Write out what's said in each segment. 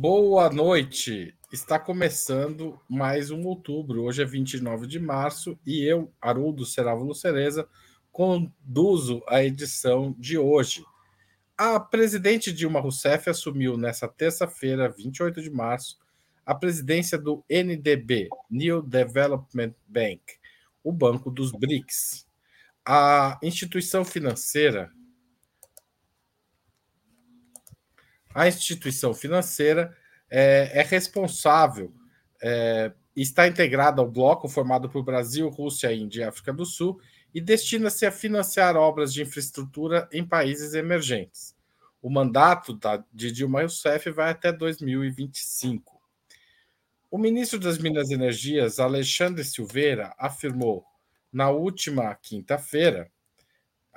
Boa noite. Está começando mais um outubro. Hoje é 29 de março e eu, Haroldo Serávulo Cereza, conduzo a edição de hoje. A presidente Dilma Rousseff assumiu nesta terça-feira, 28 de março, a presidência do NDB, New Development Bank, o banco dos BRICS. A instituição financeira a instituição financeira é, é responsável, é, está integrada ao bloco formado por Brasil, Rússia, Índia e África do Sul e destina-se a financiar obras de infraestrutura em países emergentes. O mandato da, de Dilma Rousseff vai até 2025. O ministro das Minas e Energias, Alexandre Silveira, afirmou na última quinta-feira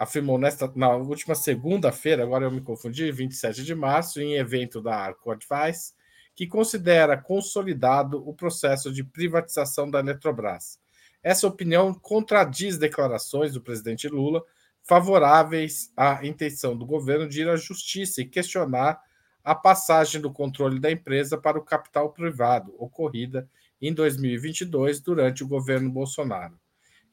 afirmou nesta, na última segunda-feira, agora eu me confundi, 27 de março, em evento da Arco Advice, que considera consolidado o processo de privatização da Eletrobras. Essa opinião contradiz declarações do presidente Lula favoráveis à intenção do governo de ir à justiça e questionar a passagem do controle da empresa para o capital privado, ocorrida em 2022 durante o governo Bolsonaro.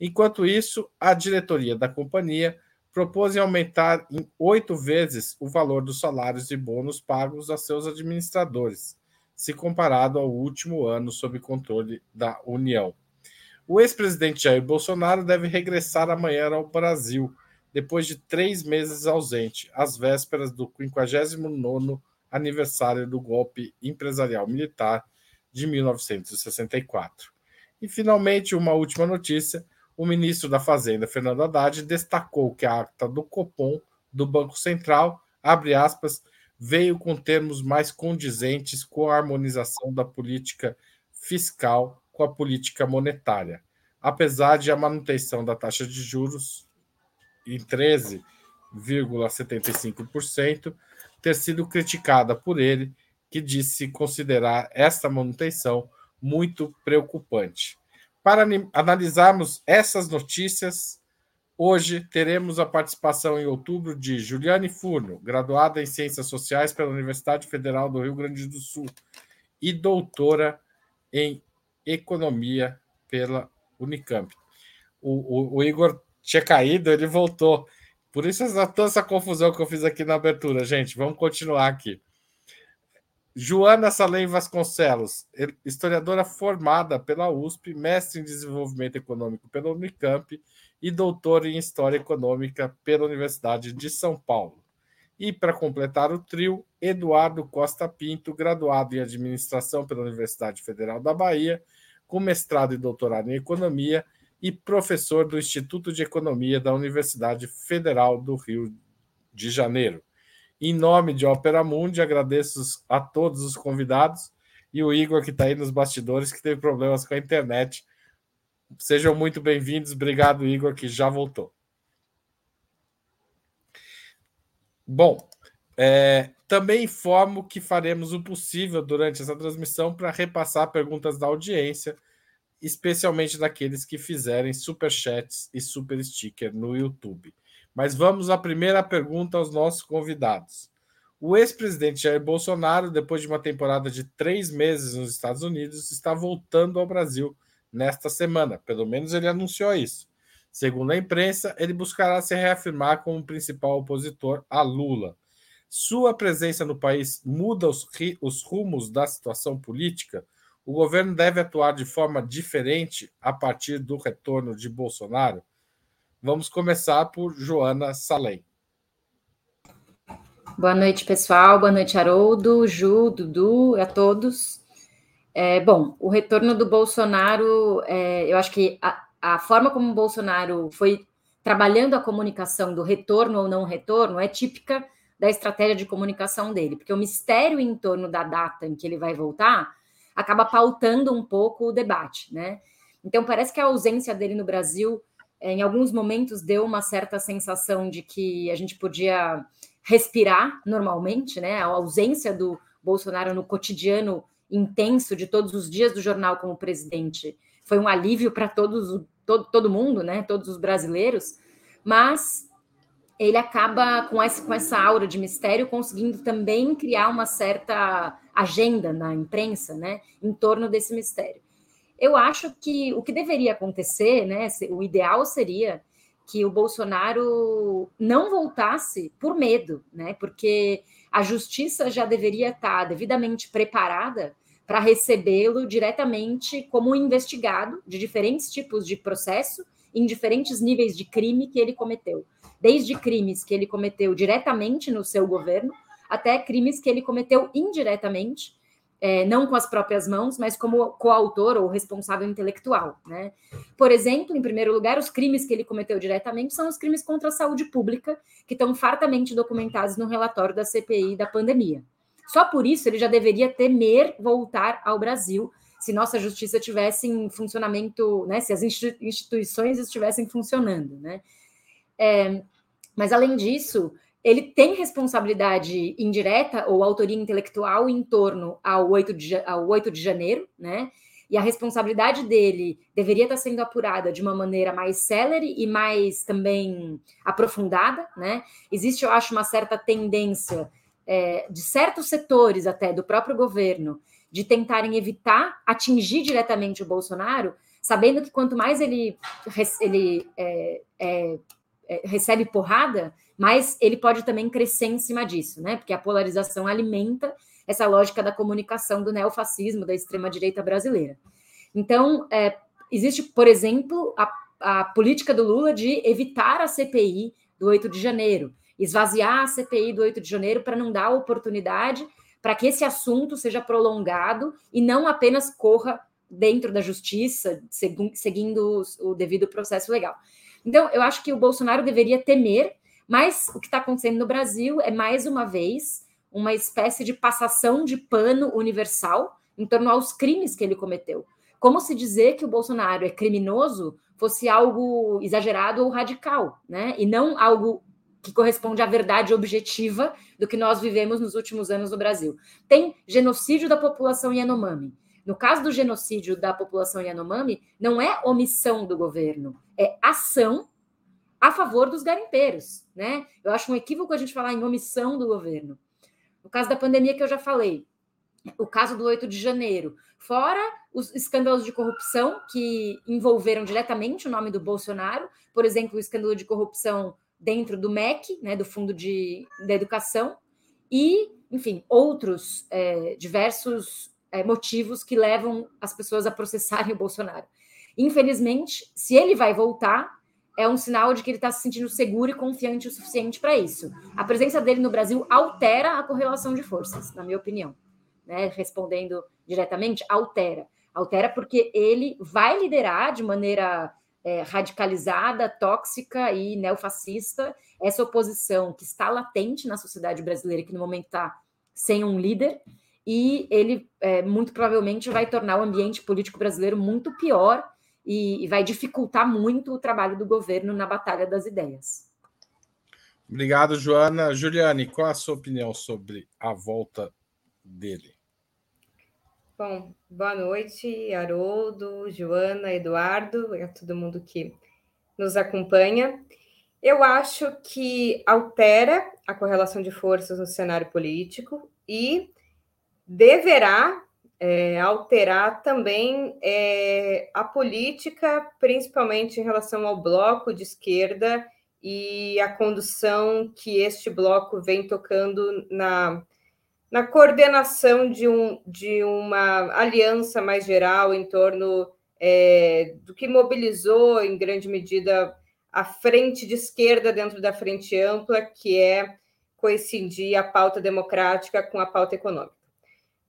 Enquanto isso, a diretoria da companhia propôs aumentar em oito vezes o valor dos salários e bônus pagos a seus administradores, se comparado ao último ano sob controle da União. O ex-presidente Jair Bolsonaro deve regressar amanhã ao Brasil, depois de três meses ausente, às vésperas do 59 aniversário do golpe empresarial militar de 1964. E, finalmente, uma última notícia o ministro da Fazenda, Fernando Haddad, destacou que a ata do Copom, do Banco Central, abre aspas, veio com termos mais condizentes com a harmonização da política fiscal com a política monetária, apesar de a manutenção da taxa de juros em 13,75% ter sido criticada por ele, que disse considerar esta manutenção muito preocupante. Para analisarmos essas notícias, hoje teremos a participação em outubro de Juliane Furno, graduada em Ciências Sociais pela Universidade Federal do Rio Grande do Sul e doutora em Economia pela Unicamp. O, o, o Igor tinha caído, ele voltou. Por isso toda essa confusão que eu fiz aqui na abertura, gente. Vamos continuar aqui. Joana Salem Vasconcelos, historiadora formada pela USP, mestre em desenvolvimento econômico pela Unicamp e doutora em História Econômica pela Universidade de São Paulo. E, para completar o trio, Eduardo Costa Pinto, graduado em Administração pela Universidade Federal da Bahia, com mestrado e doutorado em Economia e professor do Instituto de Economia da Universidade Federal do Rio de Janeiro. Em nome de Opera Mundi, agradeço a todos os convidados e o Igor, que está aí nos bastidores, que teve problemas com a internet. Sejam muito bem-vindos. Obrigado, Igor, que já voltou. Bom, é, também informo que faremos o possível durante essa transmissão para repassar perguntas da audiência, especialmente daqueles que fizerem super chats e super sticker no YouTube. Mas vamos à primeira pergunta aos nossos convidados. O ex-presidente Jair Bolsonaro, depois de uma temporada de três meses nos Estados Unidos, está voltando ao Brasil nesta semana. Pelo menos ele anunciou isso. Segundo a imprensa, ele buscará se reafirmar como principal opositor a Lula. Sua presença no país muda os, os rumos da situação política? O governo deve atuar de forma diferente a partir do retorno de Bolsonaro? Vamos começar por Joana Salem. Boa noite, pessoal. Boa noite, Haroldo, Ju, Dudu, a todos. É, bom, o retorno do Bolsonaro, é, eu acho que a, a forma como o Bolsonaro foi trabalhando a comunicação do retorno ou não retorno é típica da estratégia de comunicação dele, porque o mistério em torno da data em que ele vai voltar acaba pautando um pouco o debate, né? Então parece que a ausência dele no Brasil em alguns momentos deu uma certa sensação de que a gente podia respirar normalmente, né? A ausência do Bolsonaro no cotidiano intenso de todos os dias do jornal como presidente foi um alívio para todos todo, todo mundo, né? Todos os brasileiros, mas ele acaba com essa, com essa aura de mistério conseguindo também criar uma certa agenda na imprensa, né, em torno desse mistério. Eu acho que o que deveria acontecer, né, o ideal seria que o Bolsonaro não voltasse por medo, né, porque a justiça já deveria estar devidamente preparada para recebê-lo diretamente como investigado de diferentes tipos de processo em diferentes níveis de crime que ele cometeu, desde crimes que ele cometeu diretamente no seu governo até crimes que ele cometeu indiretamente, é, não com as próprias mãos, mas como coautor ou responsável intelectual. Né? Por exemplo, em primeiro lugar, os crimes que ele cometeu diretamente são os crimes contra a saúde pública, que estão fartamente documentados no relatório da CPI da pandemia. Só por isso ele já deveria temer voltar ao Brasil se nossa justiça tivesse em funcionamento, né, se as instituições estivessem funcionando, né? É, mas além disso, ele tem responsabilidade indireta ou autoria intelectual em torno ao 8 de, ao 8 de janeiro, né? E a responsabilidade dele deveria estar sendo apurada de uma maneira mais célere e mais também aprofundada, né? Existe, eu acho, uma certa tendência é, de certos setores até do próprio governo de tentarem evitar atingir diretamente o Bolsonaro, sabendo que quanto mais ele, ele é, é, é, recebe porrada, mais ele pode também crescer em cima disso, né? Porque a polarização alimenta essa lógica da comunicação do neofascismo, da extrema-direita brasileira. Então, é, existe, por exemplo, a, a política do Lula de evitar a CPI do 8 de janeiro, esvaziar a CPI do 8 de janeiro para não dar oportunidade para que esse assunto seja prolongado e não apenas corra dentro da justiça, seguindo o devido processo legal. Então, eu acho que o Bolsonaro deveria temer, mas o que está acontecendo no Brasil é, mais uma vez, uma espécie de passação de pano universal em torno aos crimes que ele cometeu. Como se dizer que o Bolsonaro é criminoso fosse algo exagerado ou radical, né? E não algo que corresponde à verdade objetiva do que nós vivemos nos últimos anos no Brasil. Tem genocídio da população Yanomami. No caso do genocídio da população Yanomami, não é omissão do governo, é ação a favor dos garimpeiros, né? Eu acho um equívoco a gente falar em omissão do governo. No caso da pandemia que eu já falei, o caso do 8 de janeiro, fora os escândalos de corrupção que envolveram diretamente o nome do Bolsonaro, por exemplo, o escândalo de corrupção dentro do MEC, né, do Fundo de, da Educação, e, enfim, outros é, diversos é, motivos que levam as pessoas a processarem o Bolsonaro. Infelizmente, se ele vai voltar, é um sinal de que ele está se sentindo seguro e confiante o suficiente para isso. A presença dele no Brasil altera a correlação de forças, na minha opinião. Né? Respondendo diretamente, altera. Altera porque ele vai liderar de maneira é, radicalizada, tóxica e neofascista, essa oposição que está latente na sociedade brasileira, que no momento está sem um líder, e ele é, muito provavelmente vai tornar o ambiente político brasileiro muito pior e, e vai dificultar muito o trabalho do governo na batalha das ideias. Obrigado, Joana. Juliane, qual a sua opinião sobre a volta dele? Bom, boa noite, Haroldo, Joana, Eduardo, e a todo mundo que nos acompanha. Eu acho que altera a correlação de forças no cenário político e deverá é, alterar também é, a política, principalmente em relação ao bloco de esquerda e a condução que este bloco vem tocando na na coordenação de, um, de uma aliança mais geral em torno é, do que mobilizou, em grande medida, a frente de esquerda dentro da frente ampla, que é coincidir a pauta democrática com a pauta econômica.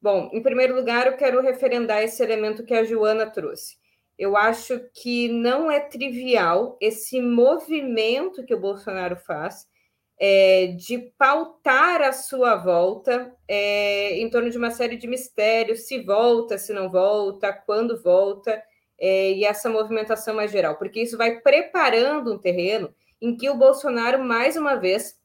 Bom, em primeiro lugar, eu quero referendar esse elemento que a Joana trouxe. Eu acho que não é trivial esse movimento que o Bolsonaro faz é, de pautar a sua volta é, em torno de uma série de mistérios, se volta, se não volta, quando volta, é, e essa movimentação mais geral, porque isso vai preparando um terreno em que o Bolsonaro, mais uma vez,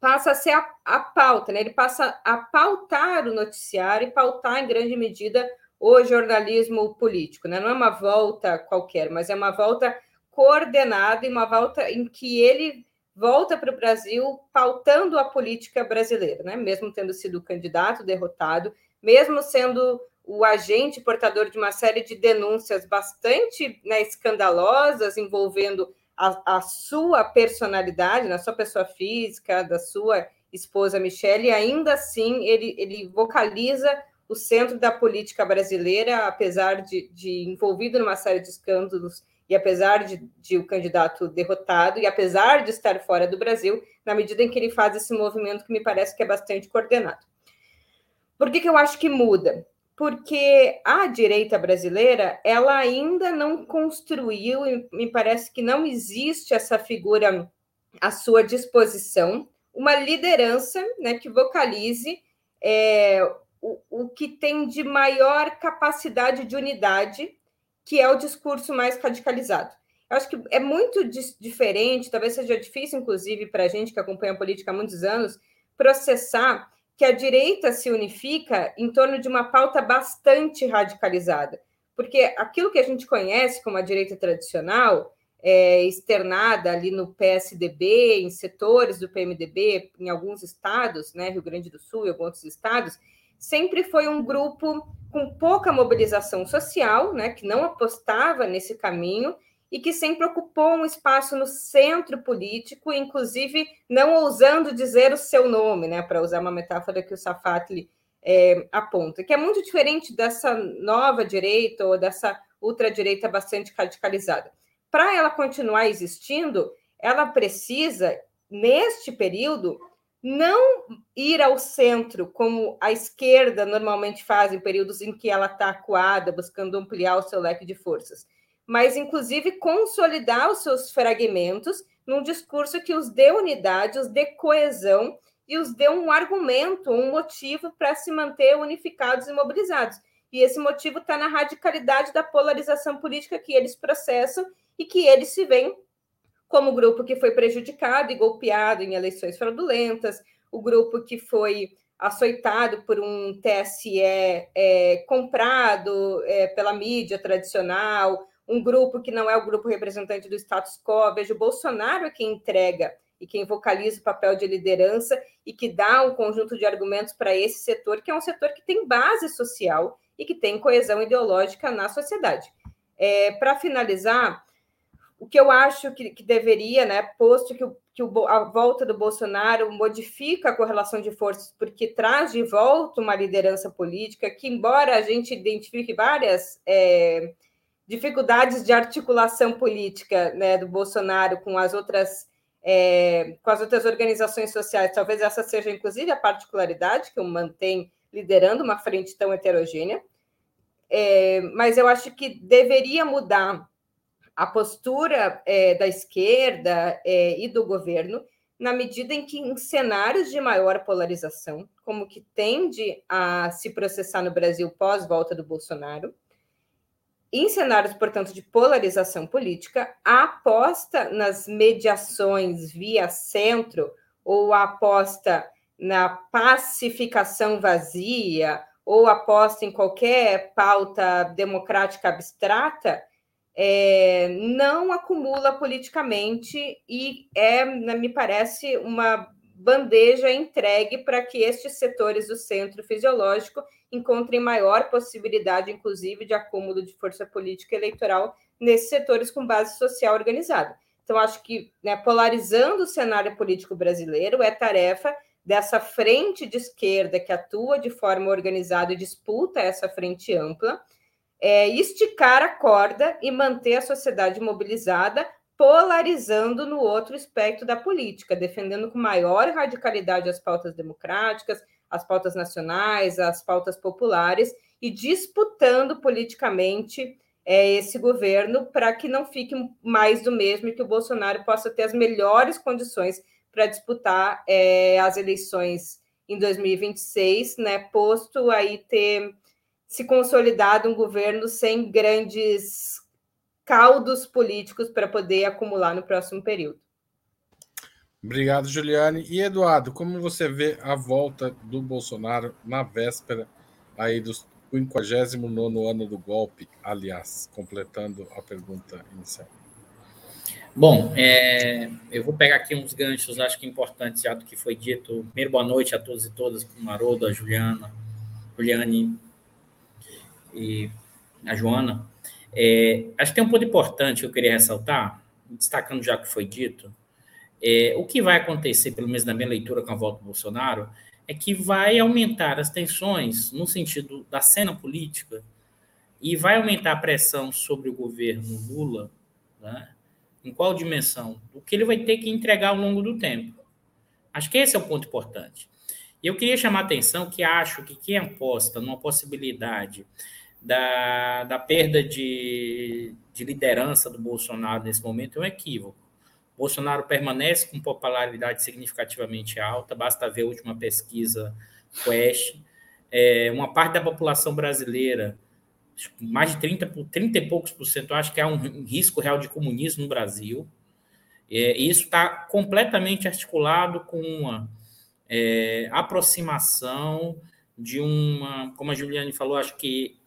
passa a ser a, a pauta, né? ele passa a pautar o noticiário e pautar, em grande medida, o jornalismo político. Né? Não é uma volta qualquer, mas é uma volta coordenada e uma volta em que ele volta para o Brasil pautando a política brasileira, né? mesmo tendo sido candidato derrotado, mesmo sendo o agente portador de uma série de denúncias bastante né, escandalosas envolvendo a, a, sua personalidade, na sua pessoa física, da sua esposa Michelle, ainda assim ele, ele vocaliza o centro da política brasileira, apesar de, de envolvido numa série de escândalos e apesar de, de, o candidato derrotado, e apesar de estar fora do Brasil, na medida em que ele faz esse movimento que me parece que é bastante coordenado. Por que, que eu acho que muda? Porque a direita brasileira, ela ainda não construiu, e me parece que não existe essa figura à sua disposição, uma liderança né, que vocalize é, o, o que tem de maior capacidade de unidade que é o discurso mais radicalizado. Eu acho que é muito diferente, talvez seja difícil, inclusive, para a gente que acompanha a política há muitos anos, processar que a direita se unifica em torno de uma pauta bastante radicalizada. Porque aquilo que a gente conhece como a direita tradicional, é, externada ali no PSDB, em setores do PMDB, em alguns estados, né, Rio Grande do Sul e alguns outros estados, sempre foi um grupo com pouca mobilização social, né, que não apostava nesse caminho e que sempre ocupou um espaço no centro político, inclusive não ousando dizer o seu nome, né, para usar uma metáfora que o Safatli é, aponta, que é muito diferente dessa nova direita ou dessa ultradireita bastante radicalizada. Para ela continuar existindo, ela precisa, neste período, não ir ao centro, como a esquerda normalmente faz em períodos em que ela está acuada, buscando ampliar o seu leque de forças, mas, inclusive, consolidar os seus fragmentos num discurso que os dê unidade, os dê coesão e os dê um argumento, um motivo para se manter unificados e mobilizados. E esse motivo está na radicalidade da polarização política que eles processam e que eles se veem como o grupo que foi prejudicado e golpeado em eleições fraudulentas, o grupo que foi açoitado por um TSE é, comprado é, pela mídia tradicional, um grupo que não é o grupo representante do status quo. Veja, o Bolsonaro é quem entrega e quem vocaliza o papel de liderança e que dá um conjunto de argumentos para esse setor, que é um setor que tem base social e que tem coesão ideológica na sociedade. É, para finalizar, o que eu acho que, que deveria, né, posto que, o, que o, a volta do Bolsonaro modifica a correlação de forças, porque traz de volta uma liderança política que, embora a gente identifique várias é, dificuldades de articulação política né, do Bolsonaro com as outras é, com as outras organizações sociais, talvez essa seja inclusive a particularidade que o mantém liderando uma frente tão heterogênea. É, mas eu acho que deveria mudar a postura é, da esquerda é, e do governo, na medida em que, em cenários de maior polarização, como que tende a se processar no Brasil pós-volta do Bolsonaro, em cenários, portanto, de polarização política, a aposta nas mediações via centro ou a aposta na pacificação vazia ou aposta em qualquer pauta democrática abstrata é, não acumula politicamente e é, me parece, uma bandeja entregue para que estes setores do centro fisiológico encontrem maior possibilidade, inclusive, de acúmulo de força política eleitoral nesses setores com base social organizada. Então, acho que né, polarizando o cenário político brasileiro é tarefa dessa frente de esquerda que atua de forma organizada e disputa essa frente ampla, é, esticar a corda e manter a sociedade mobilizada, polarizando no outro espectro da política, defendendo com maior radicalidade as pautas democráticas, as pautas nacionais, as pautas populares e disputando politicamente é, esse governo para que não fique mais do mesmo e que o Bolsonaro possa ter as melhores condições para disputar é, as eleições em 2026, né? Posto aí ter se consolidado um governo sem grandes caldos políticos para poder acumular no próximo período. Obrigado, Juliane. E Eduardo, como você vê a volta do Bolsonaro na véspera aí do 59 ano do golpe, aliás, completando a pergunta inicial? Bom, é, eu vou pegar aqui uns ganchos, acho que importantes já do que foi dito. Primeiro, boa noite a todos e todas, com o Marodo, a Juliana, Juliane e a Joana. É, acho que tem um ponto importante que eu queria ressaltar, destacando já o que foi dito. É, o que vai acontecer, pelo menos na minha leitura com a volta do Bolsonaro, é que vai aumentar as tensões no sentido da cena política e vai aumentar a pressão sobre o governo Lula, né? em qual dimensão? O que ele vai ter que entregar ao longo do tempo. Acho que esse é o ponto importante. E eu queria chamar a atenção que acho que quem aposta numa possibilidade da, da perda de, de liderança do Bolsonaro nesse momento é um equívoco. Bolsonaro permanece com popularidade significativamente alta, basta ver a última pesquisa Quest. É, uma parte da população brasileira, mais de 30, 30 e poucos por cento, acho que há um risco real de comunismo no Brasil. É, isso está completamente articulado com uma é, aproximação de uma, como a Juliane falou, acho que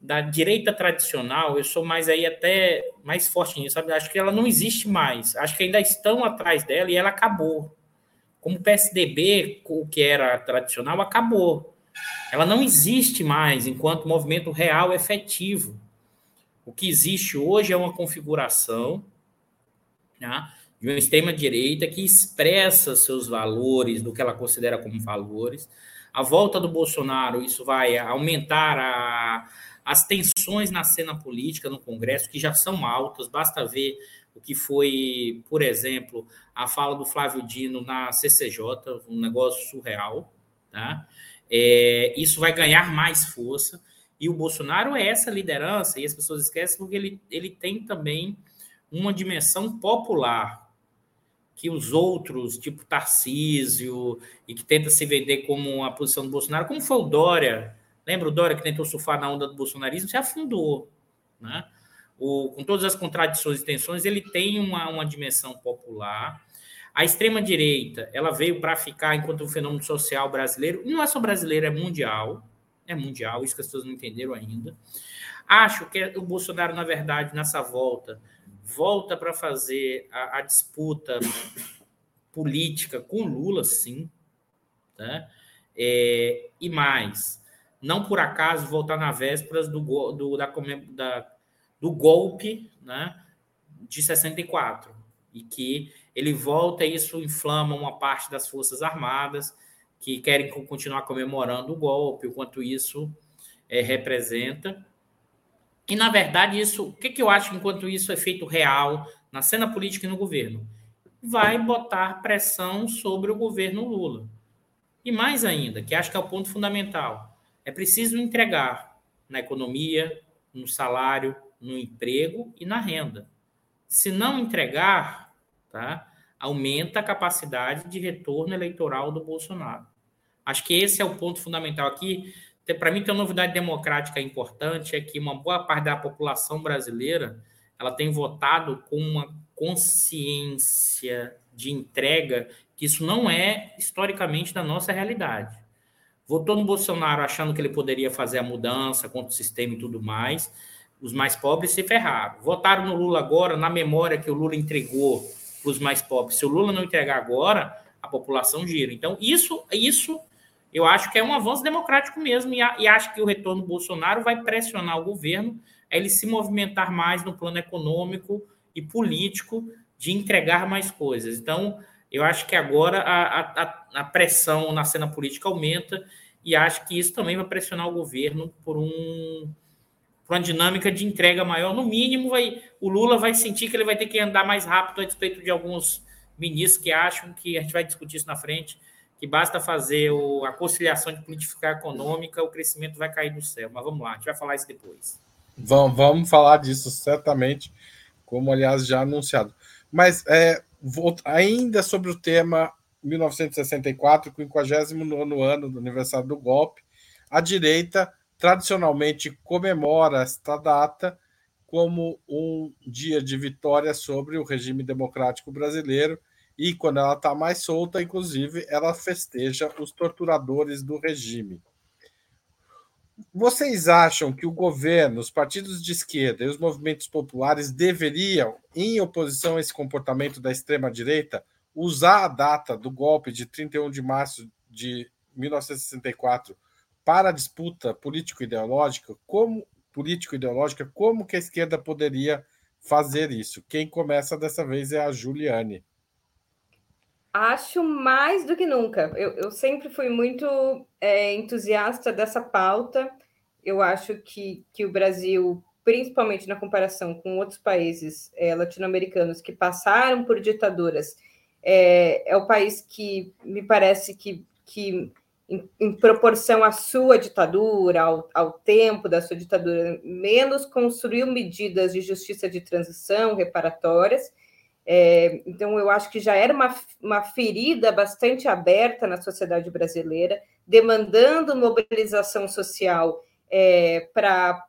da direita tradicional, eu sou mais aí até mais forte nisso, sabe? Acho que ela não existe mais. Acho que ainda estão atrás dela e ela acabou. Como o PSDB, o que era tradicional, acabou. Ela não existe mais enquanto movimento real efetivo. O que existe hoje é uma configuração né, de uma extrema-direita que expressa seus valores, do que ela considera como valores. A volta do Bolsonaro, isso vai aumentar a, as tensões na cena política no Congresso, que já são altas, basta ver o que foi, por exemplo, a fala do Flávio Dino na CCJ, um negócio surreal. Tá? É, isso vai ganhar mais força. E o Bolsonaro é essa liderança, e as pessoas esquecem porque ele, ele tem também uma dimensão popular que os outros, tipo Tarcísio, e que tenta se vender como a posição do Bolsonaro, como foi o Dória, Lembra o Dória que tentou surfar na onda do bolsonarismo? Se afundou. Né? O, com todas as contradições e tensões, ele tem uma, uma dimensão popular. A extrema-direita, ela veio para ficar enquanto um fenômeno social brasileiro, não é só brasileiro, é mundial. É mundial, isso que as pessoas não entenderam ainda. Acho que o Bolsonaro, na verdade, nessa volta, volta para fazer a, a, disputa política com Lula, sim. Tá? É, e mais, não por acaso voltar na vésperas do, do, da, da, do golpe né, de 64, e que ele volta e isso inflama uma parte das Forças Armadas que querem continuar comemorando o golpe, o quanto isso é, representa. E, na verdade, isso, o que, que eu acho enquanto isso é feito real na cena política e no governo? Vai botar pressão sobre o governo Lula. E mais ainda, que acho que é o ponto fundamental, é preciso entregar na economia, no salário, no emprego e na renda. Se não entregar, tá, aumenta a capacidade de retorno eleitoral do Bolsonaro. Acho que esse é o ponto fundamental aqui. Para mim, tem uma novidade democrática importante é que uma boa parte da população brasileira ela tem votado com uma consciência de entrega que isso não é historicamente da nossa realidade votou no Bolsonaro achando que ele poderia fazer a mudança contra o sistema e tudo mais. Os mais pobres se ferraram. Votaram no Lula agora, na memória que o Lula entregou para os mais pobres. Se o Lula não entregar agora, a população gira. Então, isso, isso eu acho que é um avanço democrático mesmo, e, e acho que o retorno do Bolsonaro vai pressionar o governo a ele se movimentar mais no plano econômico e político de entregar mais coisas. Então, eu acho que agora a, a, a pressão na cena política aumenta e acho que isso também vai pressionar o governo por um por uma dinâmica de entrega maior. No mínimo, vai, o Lula vai sentir que ele vai ter que andar mais rápido a respeito de alguns ministros que acham que a gente vai discutir isso na frente, que basta fazer o, a conciliação de política econômica, o crescimento vai cair do céu. Mas vamos lá, a gente vai falar isso depois. Vamos, vamos falar disso, certamente, como aliás já anunciado. Mas é, ainda sobre o tema 1964, 59 ano do aniversário do golpe, a direita tradicionalmente comemora esta data como um dia de vitória sobre o regime democrático brasileiro e, quando ela está mais solta, inclusive, ela festeja os torturadores do regime. Vocês acham que o governo, os partidos de esquerda e os movimentos populares deveriam, em oposição a esse comportamento da extrema-direita, usar a data do golpe de 31 de março de 1964 para a disputa político-ideológica? Como político-ideológica, como que a esquerda poderia fazer isso? Quem começa dessa vez é a Juliane. Acho mais do que nunca. Eu, eu sempre fui muito é, entusiasta dessa pauta. Eu acho que, que o Brasil, principalmente na comparação com outros países é, latino-americanos que passaram por ditaduras, é, é o país que me parece que, que em, em proporção à sua ditadura, ao, ao tempo da sua ditadura, menos construiu medidas de justiça de transição reparatórias é, então, eu acho que já era uma, uma ferida bastante aberta na sociedade brasileira, demandando mobilização social é, para,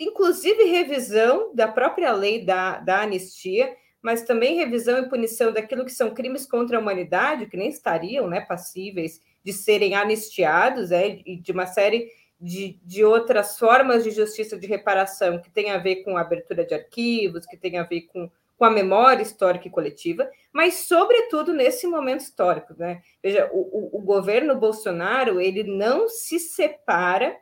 inclusive, revisão da própria lei da, da anistia, mas também revisão e punição daquilo que são crimes contra a humanidade, que nem estariam né, passíveis de serem anistiados, é, e de uma série de, de outras formas de justiça de reparação que tem a ver com abertura de arquivos, que tem a ver com com a memória histórica e coletiva, mas sobretudo nesse momento histórico, né? Veja, o, o, o governo Bolsonaro ele não se separa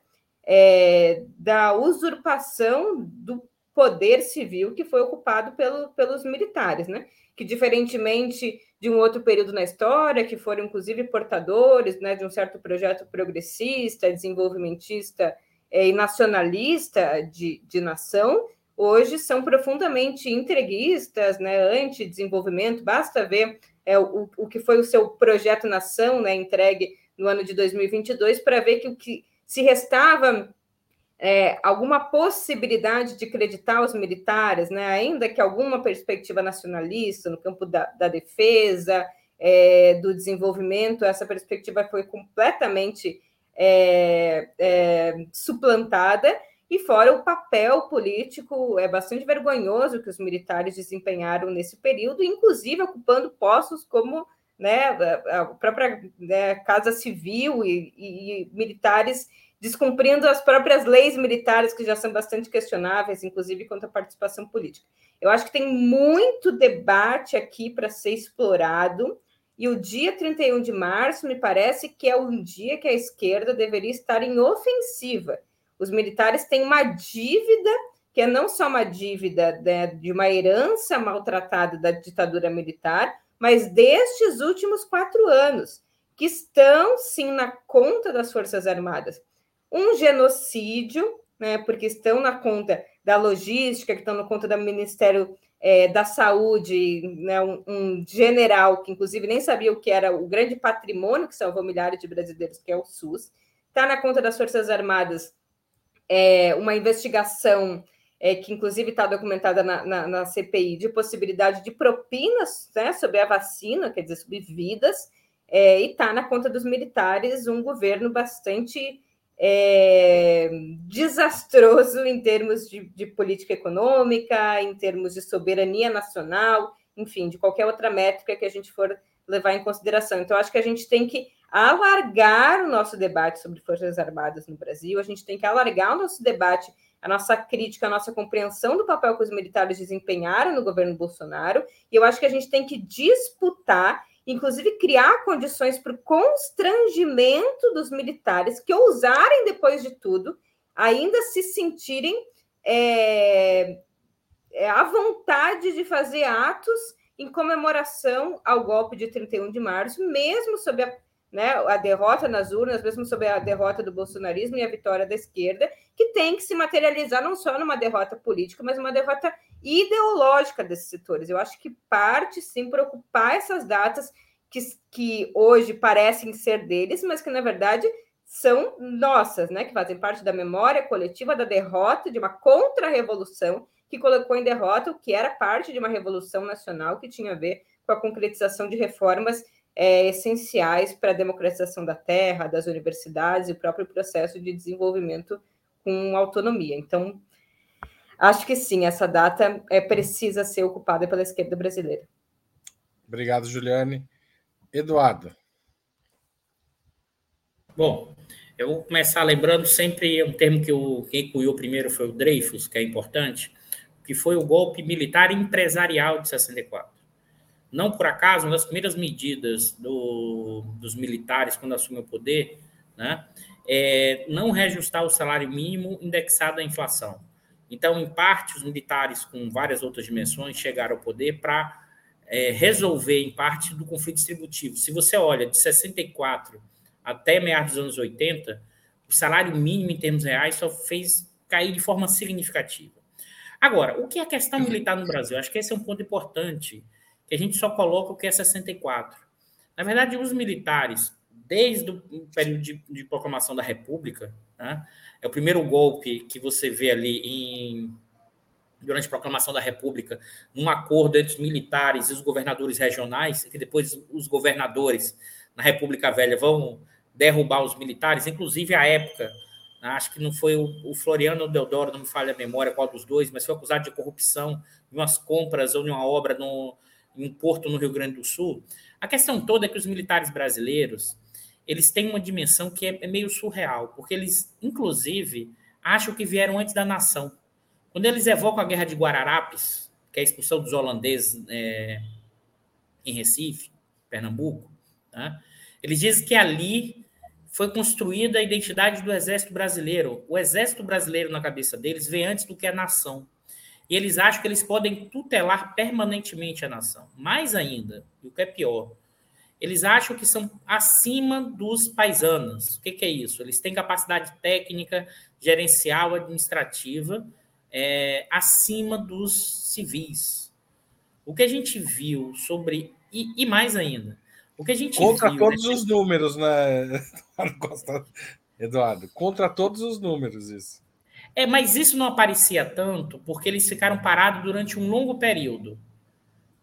é, da usurpação do poder civil que foi ocupado pelo, pelos militares, né? Que diferentemente de um outro período na história, que foram inclusive portadores, né, de um certo projeto progressista, desenvolvimentista é, e nacionalista de, de nação, hoje são profundamente entreguistas, né, anti-desenvolvimento. Basta ver é, o, o que foi o seu projeto Nação, né, entregue no ano de 2022, para ver que o que se restava é, alguma possibilidade de acreditar os militares, né, ainda que alguma perspectiva nacionalista no campo da, da defesa, é, do desenvolvimento, essa perspectiva foi completamente é, é suplantada e fora o papel político é bastante vergonhoso que os militares desempenharam nesse período, inclusive ocupando postos como né, a própria né, Casa Civil e, e, e militares descumprindo as próprias leis militares, que já são bastante questionáveis, inclusive quanto à participação política. Eu acho que tem muito debate aqui para ser explorado, e o dia 31 de março me parece que é um dia que a esquerda deveria estar em ofensiva os militares têm uma dívida, que é não só uma dívida né, de uma herança maltratada da ditadura militar, mas destes últimos quatro anos, que estão sim na conta das Forças Armadas. Um genocídio, né, porque estão na conta da logística, que estão na conta do Ministério é, da Saúde, né, um, um, general que, inclusive, nem sabia o que era o grande patrimônio que salvou milhares de brasileiros, que é o SUS, está na conta das Forças Armadas é, uma investigação é, que inclusive está documentada na, na, na, CPI, de possibilidade de propinas né, sobre a vacina, quer dizer, sobre vidas, é, e está na conta dos militares um governo bastante é, desastroso em termos de, de, política econômica, em termos de soberania nacional, enfim, de qualquer outra métrica que a gente for levar em consideração. Então, acho que a gente tem que alargar o nosso debate sobre Forças Armadas no Brasil, a gente tem que alargar o nosso debate, a nossa crítica, a nossa compreensão do papel que os militares desempenharam no governo Bolsonaro, e eu acho que a gente tem que disputar, inclusive criar condições para o constrangimento dos militares que ousarem, depois de tudo, ainda se sentirem é, é, à vontade de fazer atos em comemoração ao golpe de 31 de março, mesmo sob a né, a derrota nas urnas, mesmo sobre a derrota do bolsonarismo e a vitória da esquerda, que tem que se materializar não só numa derrota política, mas uma derrota ideológica desses setores. Eu acho que parte, sim, preocupar essas datas que, que hoje parecem ser deles, mas que, na verdade, são nossas, né, que fazem parte da memória coletiva da derrota de uma contra-revolução que colocou em derrota o que era parte de uma revolução nacional que tinha a ver com a concretização de reformas é, essenciais para a democratização da terra, das universidades e o próprio processo de desenvolvimento com autonomia. Então, acho que sim, essa data é precisa ser ocupada pela esquerda brasileira. Obrigado, Juliane. Eduardo. Bom, Eu vou começar lembrando sempre um termo que o, quem cunhou primeiro foi o Dreyfus, que é importante, que foi o golpe militar empresarial de 64. Não por acaso, uma das primeiras medidas do, dos militares quando assumiu o poder, né, é não reajustar o salário mínimo indexado à inflação. Então, em parte, os militares, com várias outras dimensões, chegaram ao poder para é, resolver, em parte, do conflito distributivo. Se você olha de 64 até meados dos anos 80, o salário mínimo em termos reais só fez cair de forma significativa. Agora, o que é a questão militar no Brasil? Acho que esse é um ponto importante, que a gente só coloca o que é 64. Na verdade, os militares, desde o período de, de proclamação da República, né, é o primeiro golpe que você vê ali em, durante a proclamação da República, um acordo entre os militares e os governadores regionais, que depois os governadores na República Velha vão derrubar os militares, inclusive a época, né, acho que não foi o, o Floriano Deodoro, não me falha a memória qual dos dois, mas foi acusado de corrupção em umas compras ou em uma obra no, em um porto no Rio Grande do Sul. A questão toda é que os militares brasileiros eles têm uma dimensão que é, é meio surreal, porque eles, inclusive, acham que vieram antes da nação. Quando eles evocam a Guerra de Guararapes, que é a expulsão dos holandeses é, em Recife, Pernambuco, tá? eles dizem que ali foi construída a identidade do Exército Brasileiro. O Exército Brasileiro, na cabeça deles, vem antes do que a nação. E eles acham que eles podem tutelar permanentemente a nação. Mais ainda, e o que é pior, eles acham que são acima dos paisanos. O que, que é isso? Eles têm capacidade técnica, gerencial, administrativa é, acima dos civis. O que a gente viu sobre. E, e mais ainda, o que a gente Contra viu, todos né? os números, né, Eduardo? Contra todos os números, isso. É, mas isso não aparecia tanto porque eles ficaram parados durante um longo período.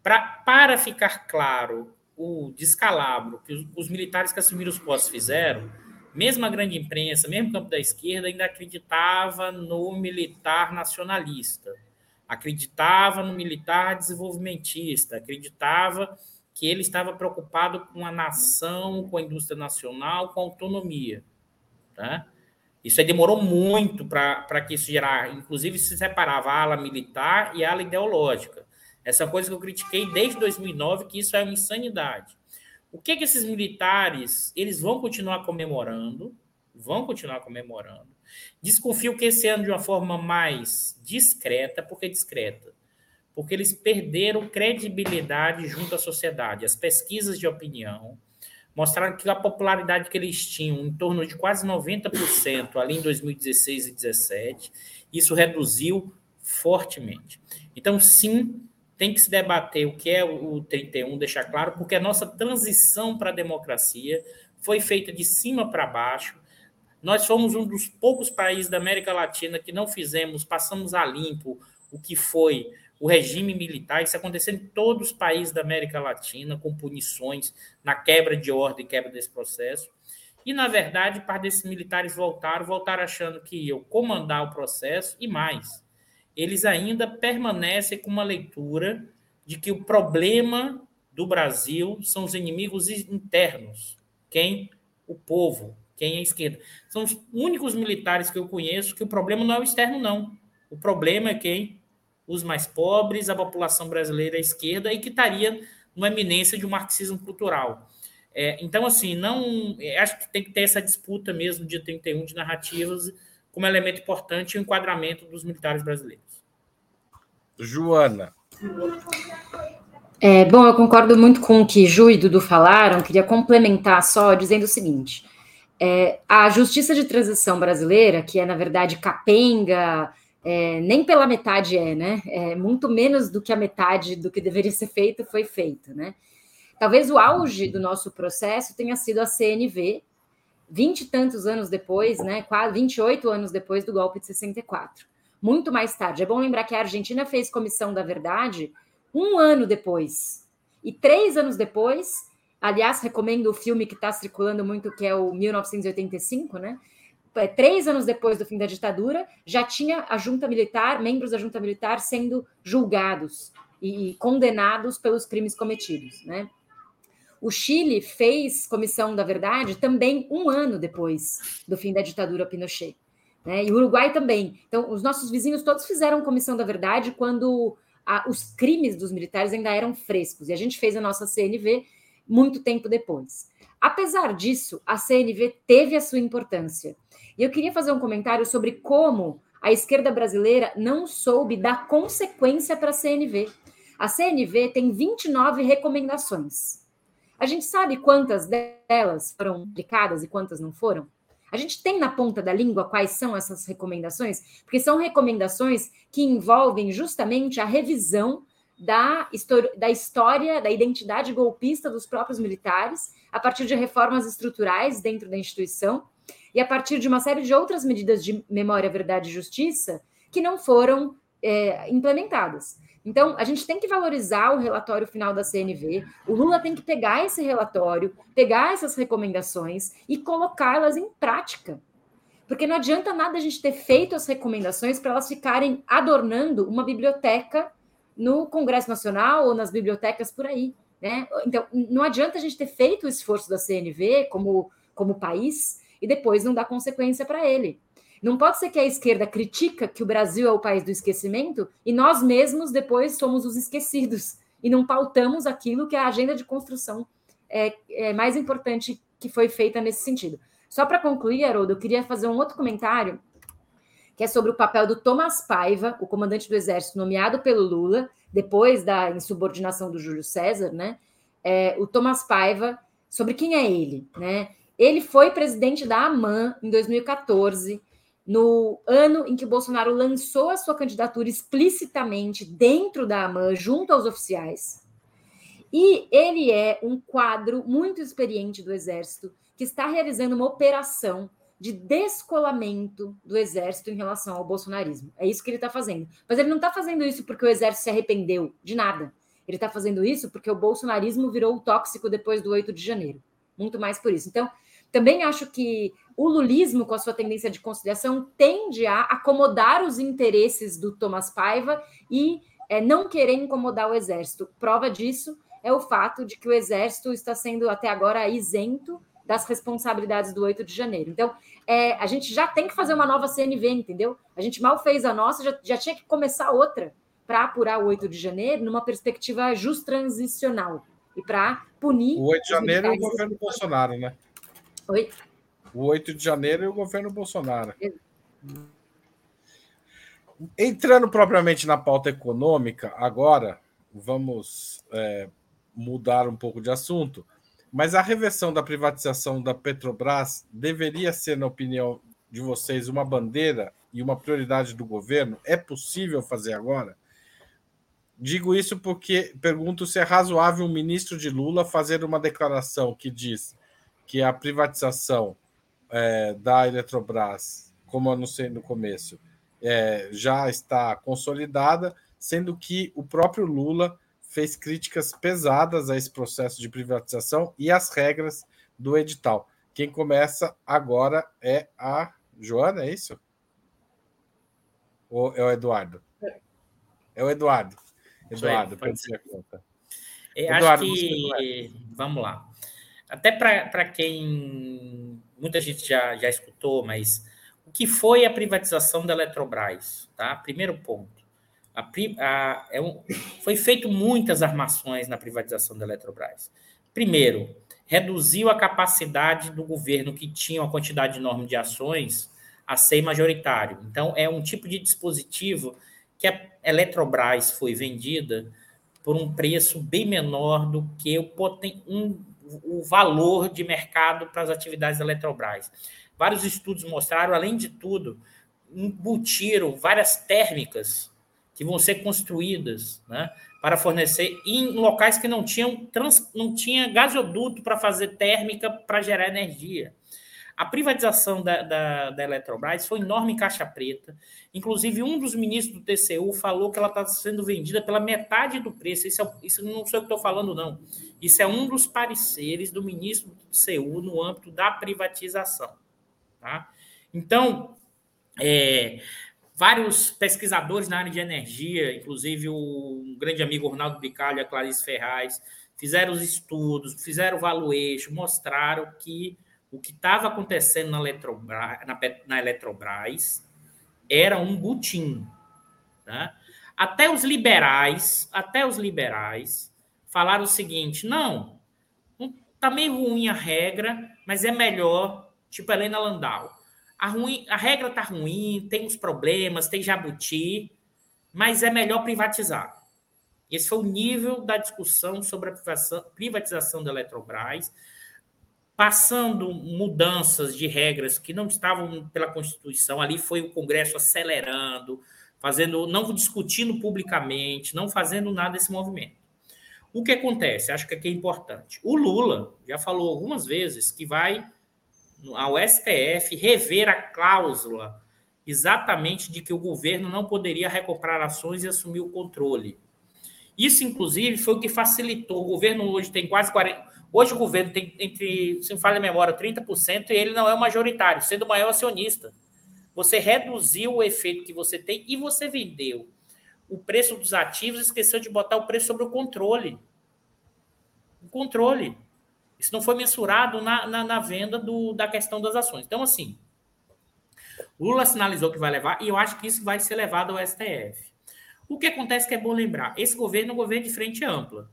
Pra, para ficar claro o descalabro que os, os militares que assumiram os postos fizeram, mesmo a grande imprensa, mesmo o campo da esquerda, ainda acreditava no militar nacionalista, acreditava no militar desenvolvimentista, acreditava que ele estava preocupado com a nação, com a indústria nacional, com a autonomia. Tá? Isso aí demorou muito para que isso gerar, inclusive se separava a ala militar e a ala ideológica. Essa coisa que eu critiquei desde 2009, que isso é uma insanidade. O que que esses militares, eles vão continuar comemorando, vão continuar comemorando. Desconfio que esse ano de uma forma mais discreta, porque discreta, porque eles perderam credibilidade junto à sociedade. As pesquisas de opinião mostraram que a popularidade que eles tinham, em torno de quase 90% ali em 2016 e 2017, isso reduziu fortemente. Então, sim, tem que se debater o que é o 31, deixar claro, porque a nossa transição para a democracia foi feita de cima para baixo. Nós fomos um dos poucos países da América Latina que não fizemos, passamos a limpo o que foi o regime militar. Isso aconteceu em todos os países da América Latina, com punições na quebra de ordem, quebra desse processo. E, na verdade, parte desses militares voltaram, voltaram achando que iam comandar o processo e mais eles ainda permanecem com uma leitura de que o problema do Brasil são os inimigos internos. Quem? O povo. Quem é a esquerda. São os únicos militares que eu conheço que o problema não é o externo, não. O problema é quem? Os mais pobres, a população brasileira à esquerda e que estaria numa eminência de um marxismo cultural. É, então, assim, não é, acho que tem que ter essa disputa mesmo, dia 31, de narrativas, como elemento importante o enquadramento dos militares brasileiros. Joana. É, bom, eu concordo muito com o que Ju e Dudu falaram, queria complementar só dizendo o seguinte: é, a justiça de transição brasileira, que é, na verdade, capenga, é, nem pela metade é, né? É, muito menos do que a metade do que deveria ser feito foi feito, né? Talvez o auge do nosso processo tenha sido a CNV, vinte e tantos anos depois, né? Quase 28 anos depois do golpe de 64 muito mais tarde. É bom lembrar que a Argentina fez Comissão da Verdade um ano depois. E três anos depois, aliás, recomendo o filme que está circulando muito, que é o 1985, né? É, três anos depois do fim da ditadura, já tinha a junta militar, membros da junta militar sendo julgados e condenados pelos crimes cometidos, né? O Chile fez Comissão da Verdade também um ano depois do fim da ditadura Pinochet. Né? E o Uruguai também. Então, os nossos vizinhos todos fizeram Comissão da Verdade quando a, os crimes dos militares ainda eram frescos. E a gente fez a nossa CNV muito tempo depois. Apesar disso, a CNV teve a sua importância. E eu queria fazer um comentário sobre como a esquerda brasileira não soube dar consequência para a CNV. A CNV tem 29 recomendações. A gente sabe quantas delas foram aplicadas e quantas não foram? A gente tem na ponta da língua quais são essas recomendações? Porque são recomendações que envolvem justamente a revisão da, da história, da identidade golpista dos próprios militares, a partir de reformas estruturais dentro da instituição e a partir de uma série de outras medidas de memória, verdade e justiça que não foram é, implementadas. Então, a gente tem que valorizar o relatório final da CNV. O Lula tem que pegar esse relatório, pegar essas recomendações e colocá-las em prática. Porque não adianta nada a gente ter feito as recomendações para elas ficarem adornando uma biblioteca no Congresso Nacional ou nas bibliotecas por aí. Né? Então, não adianta a gente ter feito o esforço da CNV como, como país e depois não dar consequência para ele. Não pode ser que a esquerda critica que o Brasil é o país do esquecimento e nós mesmos depois somos os esquecidos e não pautamos aquilo que é a agenda de construção é, é mais importante que foi feita nesse sentido. Só para concluir, Haroldo, eu queria fazer um outro comentário que é sobre o papel do Thomas Paiva, o comandante do Exército nomeado pelo Lula, depois da insubordinação do Júlio César, né? É, o Thomas Paiva, sobre quem é ele, né? Ele foi presidente da AMAN em 2014, no ano em que Bolsonaro lançou a sua candidatura explicitamente dentro da AMAN, junto aos oficiais. E ele é um quadro muito experiente do Exército que está realizando uma operação de descolamento do exército em relação ao bolsonarismo. É isso que ele está fazendo. Mas ele não está fazendo isso porque o exército se arrependeu de nada. Ele está fazendo isso porque o bolsonarismo virou tóxico depois do 8 de janeiro. Muito mais por isso. Então, também acho que o lulismo, com a sua tendência de conciliação, tende a acomodar os interesses do Thomas Paiva e é, não querer incomodar o exército. Prova disso é o fato de que o exército está sendo até agora isento das responsabilidades do 8 de janeiro. Então, é, a gente já tem que fazer uma nova CNV, entendeu? A gente mal fez a nossa, já, já tinha que começar outra para apurar o 8 de janeiro numa perspectiva just transicional e para punir. O 8 de janeiro é o governo Bolsonaro, né? Oi? O 8 de janeiro é o governo Bolsonaro. Entrando propriamente na pauta econômica, agora vamos é, mudar um pouco de assunto. Mas a reversão da privatização da Petrobras deveria ser, na opinião de vocês, uma bandeira e uma prioridade do governo? É possível fazer agora? Digo isso porque pergunto se é razoável um ministro de Lula fazer uma declaração que diz que a privatização é, da Eletrobras, como anunciei no começo, é, já está consolidada, sendo que o próprio Lula fez críticas pesadas a esse processo de privatização e às regras do edital. Quem começa agora é a Joana, é isso? Ou é o Eduardo? É o Eduardo. Eduardo, pode ser a conta. Eu Eduardo, acho que. Vamos lá. Até para quem. Muita gente já, já escutou, mas o que foi a privatização da Eletrobras? Tá? Primeiro ponto. A, a, é um, foi feito muitas armações na privatização da Eletrobras. Primeiro, reduziu a capacidade do governo que tinha uma quantidade enorme de ações a ser majoritário. Então, é um tipo de dispositivo que a Eletrobras foi vendida por um preço bem menor do que o, um, o valor de mercado para as atividades da Eletrobras. Vários estudos mostraram, além de tudo, embutiram várias térmicas que vão ser construídas né, para fornecer em locais que não tinham trans, não tinha gasoduto para fazer térmica para gerar energia. A privatização da, da, da, Eletrobras foi enorme caixa preta. Inclusive, um dos ministros do TCU falou que ela está sendo vendida pela metade do preço. Isso, é, isso não sou eu que estou falando, não. Isso é um dos pareceres do ministro do TCU no âmbito da privatização. Tá? Então, é, vários pesquisadores na área de energia, inclusive o um grande amigo Ronaldo Bicalho, a Clarice Ferraz, fizeram os estudos, fizeram o valuation, mostraram que o que estava acontecendo na Eletrobras, na, na Eletrobras era um butim. Tá? Até os liberais, até os liberais falaram o seguinte: não, tá meio ruim a regra, mas é melhor, tipo Helena Landau. A, ruim, a regra tá ruim, tem uns problemas, tem jabuti, mas é melhor privatizar. Esse foi o nível da discussão sobre a privatização, privatização da Eletrobras, passando mudanças de regras que não estavam pela Constituição. Ali foi o Congresso acelerando, fazendo, não discutindo publicamente, não fazendo nada desse movimento. O que acontece? Acho que aqui é importante. O Lula já falou algumas vezes que vai ao STF rever a cláusula exatamente de que o governo não poderia recomprar ações e assumir o controle. Isso, inclusive, foi o que facilitou. O governo hoje tem quase 40%. Hoje o governo tem, entre, se não falha a memória, 30%, e ele não é o majoritário, sendo o maior acionista. Você reduziu o efeito que você tem e você vendeu o preço dos ativos, esqueceu de botar o preço sobre o controle. O controle. Isso não foi mensurado na, na, na venda do, da questão das ações. Então, assim, Lula sinalizou que vai levar, e eu acho que isso vai ser levado ao STF. O que acontece que é bom lembrar? Esse governo é um governo de frente ampla.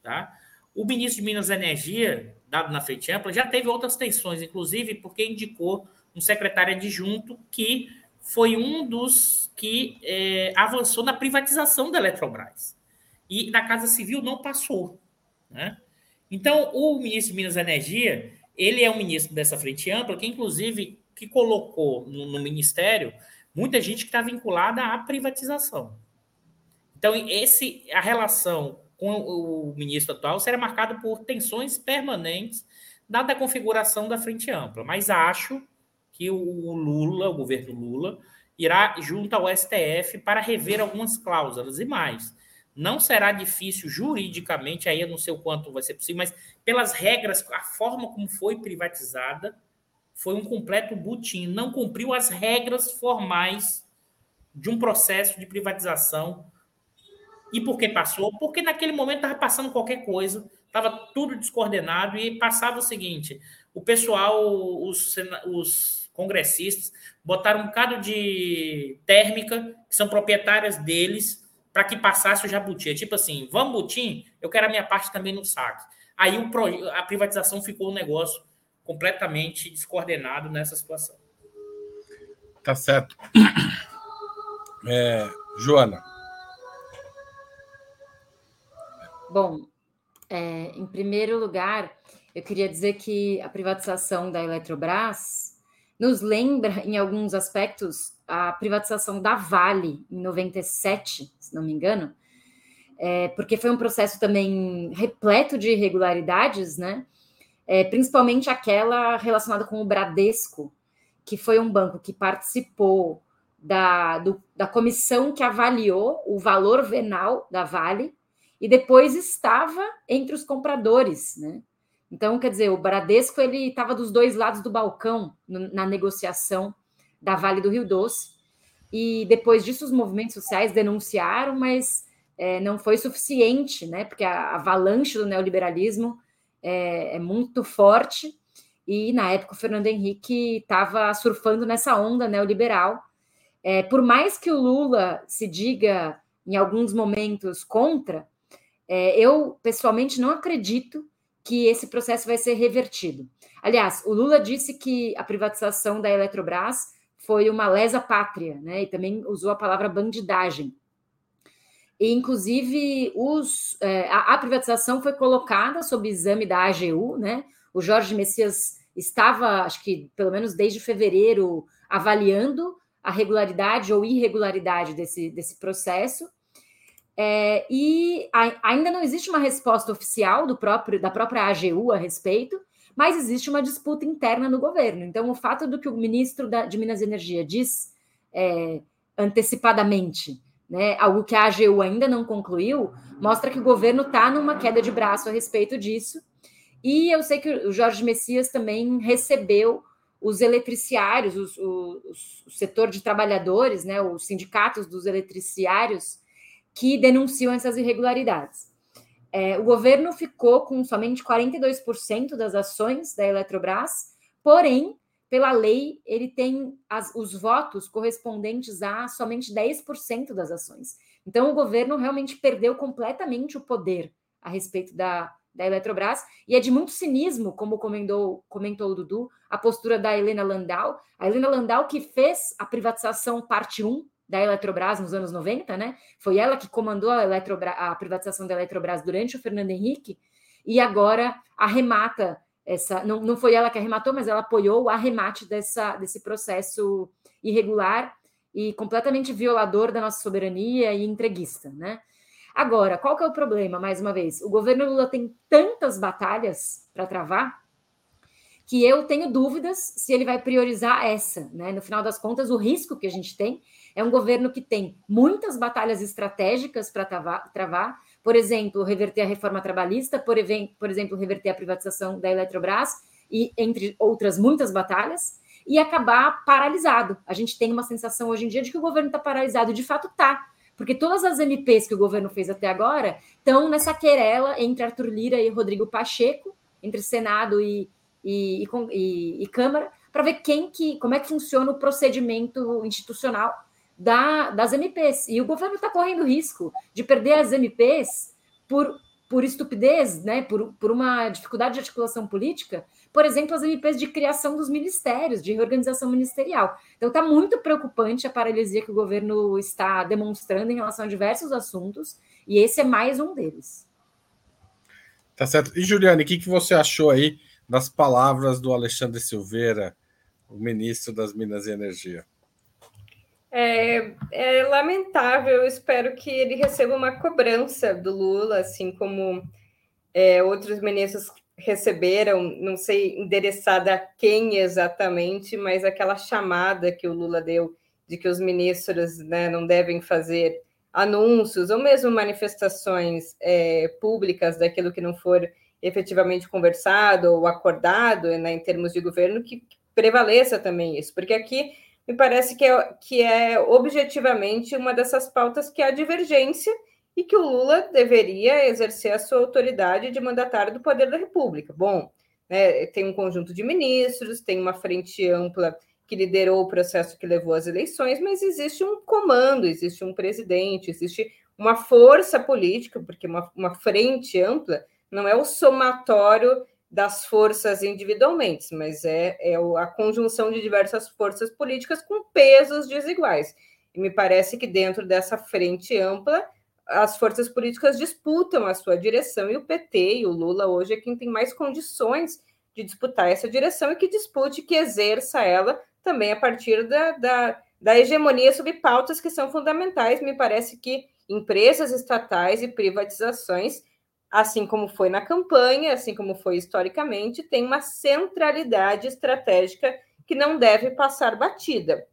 Tá? O ministro de Minas e Energia, dado na frente ampla, já teve outras tensões, inclusive porque indicou um secretário adjunto que foi um dos que é, avançou na privatização da Eletrobras. E na Casa Civil não passou. Né? Então, o ministro de Minas e Energia, ele é um ministro dessa frente ampla, que inclusive que colocou no, no ministério muita gente que está vinculada à privatização. Então, esse, a relação com o ministro atual será marcada por tensões permanentes, dada a configuração da frente ampla. Mas acho que o Lula, o governo Lula, irá junto ao STF para rever algumas cláusulas e mais. Não será difícil juridicamente, aí eu não sei o quanto vai ser possível, mas pelas regras, a forma como foi privatizada foi um completo butim, não cumpriu as regras formais de um processo de privatização e por que passou? Porque naquele momento estava passando qualquer coisa, estava tudo descoordenado e passava o seguinte: o pessoal, os, os congressistas, botaram um bocado de térmica, que são proprietárias deles, para que passasse o jabuti. É tipo assim, vamos butim, eu quero a minha parte também no saque. Aí o, a privatização ficou um negócio completamente descoordenado nessa situação. Tá certo. É, Joana. Bom, é, em primeiro lugar, eu queria dizer que a privatização da Eletrobras nos lembra, em alguns aspectos, a privatização da Vale em 97, se não me engano, é, porque foi um processo também repleto de irregularidades, né? É, principalmente aquela relacionada com o Bradesco, que foi um banco que participou da, do, da comissão que avaliou o valor venal da Vale e depois estava entre os compradores, né? Então, quer dizer, o Bradesco ele estava dos dois lados do balcão na negociação da Vale do Rio Doce. E depois disso, os movimentos sociais denunciaram, mas é, não foi suficiente, né? Porque a avalanche do neoliberalismo é, é muito forte. E na época o Fernando Henrique estava surfando nessa onda neoliberal. É, por mais que o Lula se diga em alguns momentos contra, é, eu, pessoalmente, não acredito que esse processo vai ser revertido. Aliás, o Lula disse que a privatização da Eletrobras foi uma lesa pátria, né? E também usou a palavra bandidagem. E, inclusive, os, é, a, a, privatização foi colocada sob exame da AGU, né? O Jorge Messias estava, acho que pelo menos desde fevereiro, avaliando a regularidade ou irregularidade desse, desse processo. É, e a, ainda não existe uma resposta oficial do próprio da própria AGU a respeito, mas existe uma disputa interna no governo. Então, o fato do que o ministro da, de Minas e Energia diz é, antecipadamente, né, algo que a AGU ainda não concluiu, mostra que o governo está numa queda de braço a respeito disso. E eu sei que o Jorge Messias também recebeu os eletriciários, os, os, o setor de trabalhadores, né, os sindicatos dos eletriciários, que denunciam essas irregularidades. É, o governo ficou com somente 42% das ações da Eletrobras, porém, pela lei, ele tem as, os votos correspondentes a somente 10% das ações. Então, o governo realmente perdeu completamente o poder a respeito da, da Eletrobras, e é de muito cinismo, como comentou, comentou o Dudu, a postura da Helena Landau. A Helena Landau que fez a privatização parte 1 da Eletrobras nos anos 90, né? Foi ela que comandou a, a privatização da Eletrobras durante o Fernando Henrique, e agora arremata essa. Não, não foi ela que arrematou, mas ela apoiou o arremate dessa, desse processo irregular e completamente violador da nossa soberania e entreguista, né? Agora, qual que é o problema? Mais uma vez, o governo Lula tem tantas batalhas para travar que eu tenho dúvidas se ele vai priorizar essa, né? No final das contas, o risco que a gente tem é um governo que tem muitas batalhas estratégicas para travar, por exemplo, reverter a reforma trabalhista, por, por exemplo, reverter a privatização da Eletrobras, e entre outras muitas batalhas, e acabar paralisado. A gente tem uma sensação hoje em dia de que o governo está paralisado, de fato está, porque todas as MPs que o governo fez até agora estão nessa querela entre Arthur Lira e Rodrigo Pacheco, entre Senado e, e, e, e Câmara, para ver quem que, como é que funciona o procedimento institucional da, das MPs. E o governo está correndo risco de perder as MPs por, por estupidez, né, por, por uma dificuldade de articulação política, por exemplo, as MPs de criação dos ministérios, de reorganização ministerial. Então está muito preocupante a paralisia que o governo está demonstrando em relação a diversos assuntos, e esse é mais um deles. Tá certo. E Juliane, o que, que você achou aí das palavras do Alexandre Silveira, o ministro das Minas e Energia? É, é, lamentável, eu espero que ele receba uma cobrança do Lula, assim como é, outros ministros receberam, não sei endereçada a quem exatamente, mas aquela chamada que o Lula deu de que os ministros né, não devem fazer anúncios ou mesmo manifestações é, públicas daquilo que não for efetivamente conversado ou acordado né, em termos de governo, que prevaleça também isso, porque aqui me parece que é, que é objetivamente uma dessas pautas que há divergência e que o Lula deveria exercer a sua autoridade de mandatário do poder da República. Bom, né, tem um conjunto de ministros, tem uma frente ampla que liderou o processo que levou às eleições, mas existe um comando, existe um presidente, existe uma força política, porque uma, uma frente ampla não é o somatório das forças individualmente, mas é, é a conjunção de diversas forças políticas com pesos desiguais. E me parece que dentro dessa frente ampla, as forças políticas disputam a sua direção e o PT e o Lula hoje é quem tem mais condições de disputar essa direção e que dispute, que exerça ela também a partir da, da, da hegemonia sobre pautas que são fundamentais. Me parece que empresas estatais e privatizações assim como foi na campanha, assim como foi historicamente, tem uma centralidade estratégica que não deve passar batida.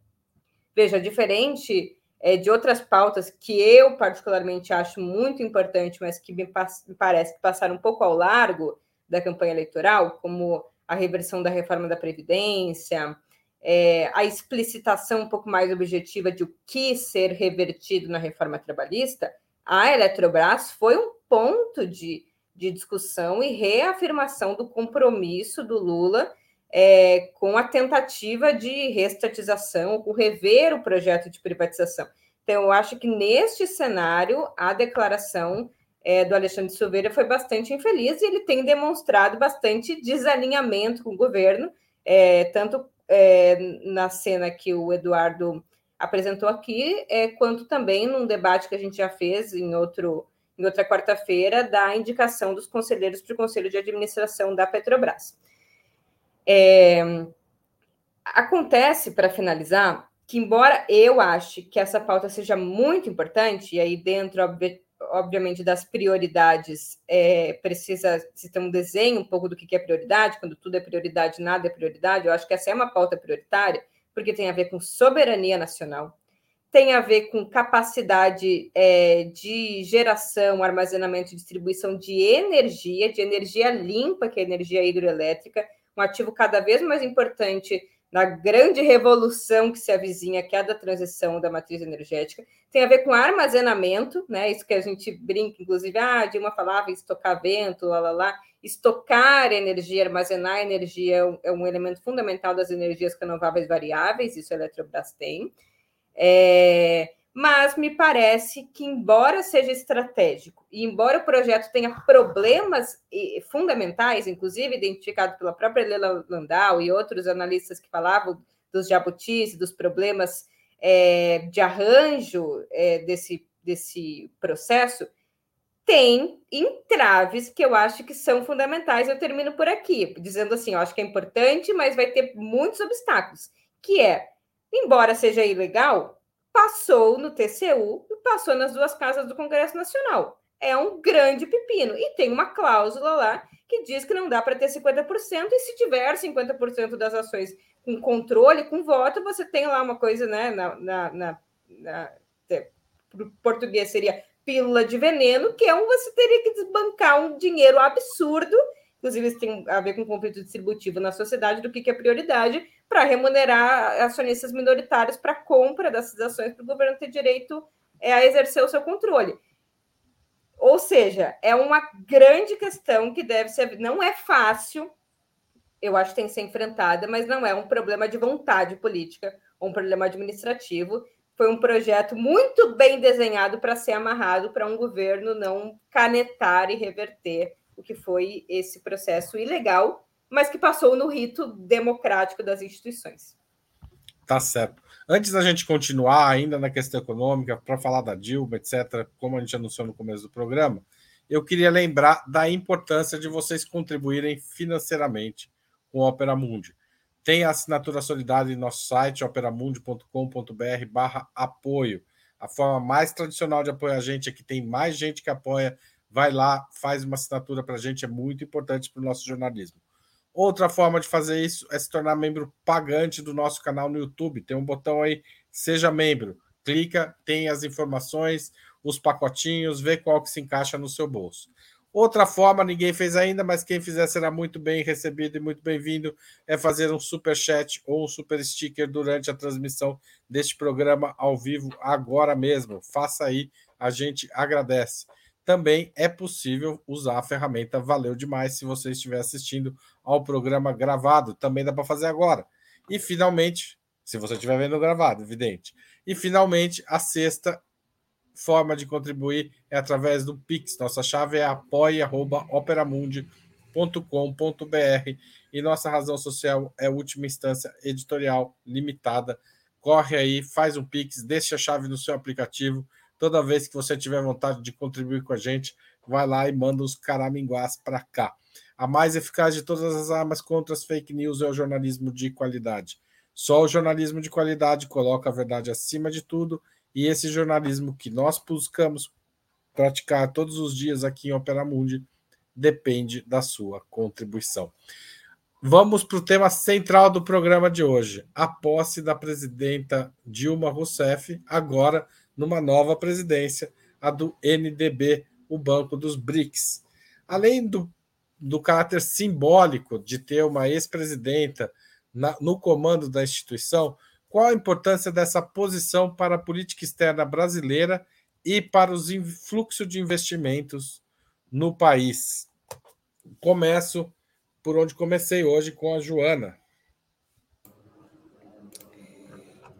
Veja, diferente é, de outras pautas que eu particularmente acho muito importante, mas que me, me parece que passaram um pouco ao largo da campanha eleitoral, como a reversão da reforma da Previdência, é, a explicitação um pouco mais objetiva de o que ser revertido na reforma trabalhista, a Eletrobras foi um ponto de, de discussão e reafirmação do compromisso do Lula é, com a tentativa de restatização, com rever o projeto de privatização. Então, eu acho que neste cenário, a declaração é, do Alexandre Silveira foi bastante infeliz e ele tem demonstrado bastante desalinhamento com o governo, é, tanto é, na cena que o Eduardo apresentou aqui, é, quanto também num debate que a gente já fez em outro em outra quarta-feira, da indicação dos conselheiros para o Conselho de Administração da Petrobras. É, acontece, para finalizar, que embora eu ache que essa pauta seja muito importante, e aí dentro, obviamente, das prioridades, é, precisa se ter um desenho um pouco do que é prioridade, quando tudo é prioridade, nada é prioridade, eu acho que essa é uma pauta prioritária, porque tem a ver com soberania nacional, tem a ver com capacidade é, de geração, armazenamento e distribuição de energia, de energia limpa, que é a energia hidroelétrica, um ativo cada vez mais importante na grande revolução que se avizinha, que é a da transição da matriz energética, tem a ver com armazenamento, né? Isso que a gente brinca, inclusive, ah, Dilma falava em estocar vento, lá, lá, lá. Estocar energia, armazenar energia é um, é um elemento fundamental das energias renováveis variáveis, isso a Eletrobras tem. É, mas me parece que, embora seja estratégico e embora o projeto tenha problemas fundamentais, inclusive identificado pela própria Leila Landau e outros analistas que falavam dos jabutis, dos problemas é, de arranjo é, desse, desse processo, tem entraves que eu acho que são fundamentais. Eu termino por aqui, dizendo assim: eu acho que é importante, mas vai ter muitos obstáculos, que é, embora seja ilegal, passou no TCU e passou nas duas casas do Congresso Nacional. É um grande pepino. E tem uma cláusula lá que diz que não dá para ter 50%, e se tiver 50% das ações com controle, com voto, você tem lá uma coisa, né? Na, na, na, na português seria pílula de veneno, que é um você teria que desbancar um dinheiro absurdo inclusive isso tem a ver com conflito distributivo na sociedade, do que, que é prioridade para remunerar acionistas minoritários para compra dessas ações para o governo ter direito é, a exercer o seu controle. Ou seja, é uma grande questão que deve ser. Não é fácil, eu acho que tem que ser enfrentada, mas não é um problema de vontade política ou um problema administrativo. Foi um projeto muito bem desenhado para ser amarrado para um governo não canetar e reverter o que foi esse processo ilegal, mas que passou no rito democrático das instituições. Tá certo. Antes da gente continuar ainda na questão econômica, para falar da Dilma, etc., como a gente anunciou no começo do programa, eu queria lembrar da importância de vocês contribuírem financeiramente com o Opera Mundi. Tem a assinatura solidária em nosso site, operamundi.com.br barra apoio. A forma mais tradicional de apoiar a gente é que tem mais gente que apoia vai lá, faz uma assinatura para a gente, é muito importante para o nosso jornalismo. Outra forma de fazer isso é se tornar membro pagante do nosso canal no YouTube. Tem um botão aí, seja membro. Clica, tem as informações, os pacotinhos, vê qual que se encaixa no seu bolso. Outra forma, ninguém fez ainda, mas quem fizer será muito bem recebido e muito bem-vindo, é fazer um super chat ou um super sticker durante a transmissão deste programa ao vivo agora mesmo. Faça aí, a gente agradece também é possível usar a ferramenta Valeu Demais se você estiver assistindo ao programa gravado. Também dá para fazer agora. E finalmente, se você estiver vendo gravado, evidente. E finalmente, a sexta forma de contribuir é através do Pix. Nossa chave é apoia.operamundi.com.br e nossa razão social é última instância editorial limitada. Corre aí, faz um Pix, deixa a chave no seu aplicativo Toda vez que você tiver vontade de contribuir com a gente, vai lá e manda os caraminguás para cá. A mais eficaz de todas as armas contra as fake news é o jornalismo de qualidade. Só o jornalismo de qualidade coloca a verdade acima de tudo, e esse jornalismo que nós buscamos praticar todos os dias aqui em Opera Mundi depende da sua contribuição. Vamos para o tema central do programa de hoje: a posse da presidenta Dilma Rousseff, agora numa nova presidência, a do NDB, o Banco dos BRICS. Além do, do caráter simbólico de ter uma ex-presidenta no comando da instituição, qual a importância dessa posição para a política externa brasileira e para os fluxos de investimentos no país? Começo por onde comecei hoje com a Joana.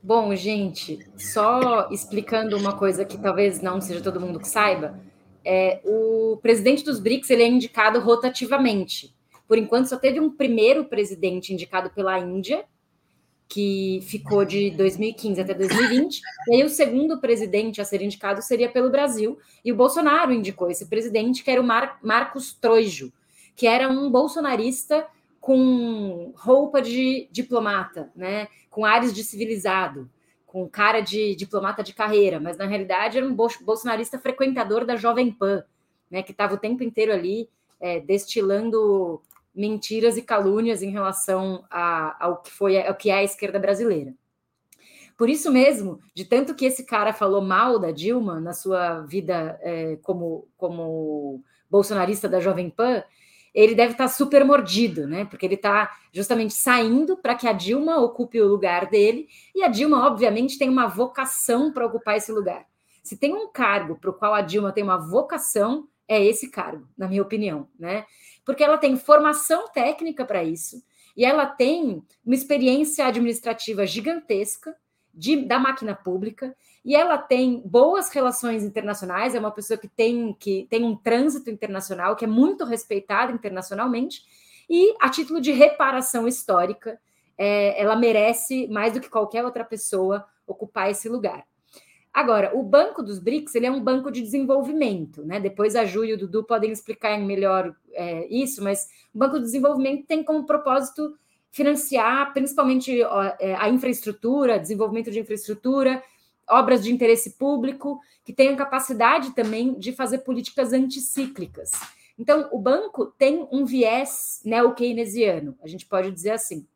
Bom, gente, só explicando uma coisa que talvez não seja todo mundo que saiba, é, o presidente dos BRICS ele é indicado rotativamente. Por enquanto, só teve um primeiro presidente indicado pela Índia, que ficou de 2015 até 2020, e aí o segundo presidente a ser indicado seria pelo Brasil, e o Bolsonaro indicou esse presidente, que era o Mar Marcos Trojo, que era um bolsonarista com roupa de diplomata, né? com ares de civilizado, com cara de diplomata de carreira, mas na realidade era um bolsonarista frequentador da Jovem Pan, né? que estava o tempo inteiro ali é, destilando mentiras e calúnias em relação a, ao que foi ao que é a esquerda brasileira. Por isso mesmo, de tanto que esse cara falou mal da Dilma na sua vida é, como, como bolsonarista da Jovem Pan, ele deve estar tá super mordido, né? Porque ele está justamente saindo para que a Dilma ocupe o lugar dele, e a Dilma, obviamente, tem uma vocação para ocupar esse lugar. Se tem um cargo para o qual a Dilma tem uma vocação, é esse cargo, na minha opinião, né? Porque ela tem formação técnica para isso, e ela tem uma experiência administrativa gigantesca de, da máquina pública, e ela tem boas relações internacionais, é uma pessoa que tem, que tem um trânsito internacional, que é muito respeitada internacionalmente, e a título de reparação histórica, é, ela merece, mais do que qualquer outra pessoa, ocupar esse lugar. Agora, o Banco dos BRICS ele é um banco de desenvolvimento, né? Depois a Ju e o Dudu podem explicar melhor é, isso, mas o Banco do Desenvolvimento tem como propósito financiar principalmente é, a infraestrutura, desenvolvimento de infraestrutura, obras de interesse público, que tenham capacidade também de fazer políticas anticíclicas. Então, o banco tem um viés neo-keynesiano, a gente pode dizer assim.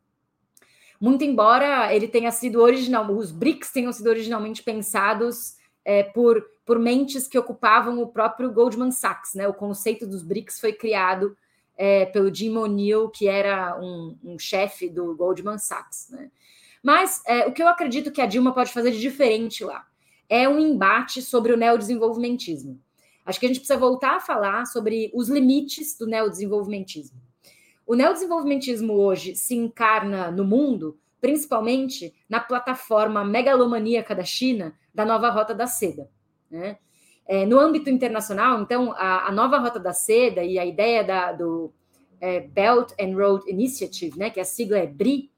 Muito embora ele tenha sido original, os BRICS tenham sido originalmente pensados é, por, por mentes que ocupavam o próprio Goldman Sachs, né? O conceito dos BRICS foi criado é, pelo Jim O'Neill, que era um, um chefe do Goldman Sachs, né? Mas é, o que eu acredito que a Dilma pode fazer de diferente lá é um embate sobre o neodesenvolvimentismo. Acho que a gente precisa voltar a falar sobre os limites do neodesenvolvimentismo. O neodesenvolvimentismo hoje se encarna no mundo, principalmente na plataforma megalomaníaca da China da nova Rota da Seda. Né? É, no âmbito internacional, então, a, a, nova Rota da Seda e a ideia da, do é, Belt and Road Initiative, né, que a sigla é BRI,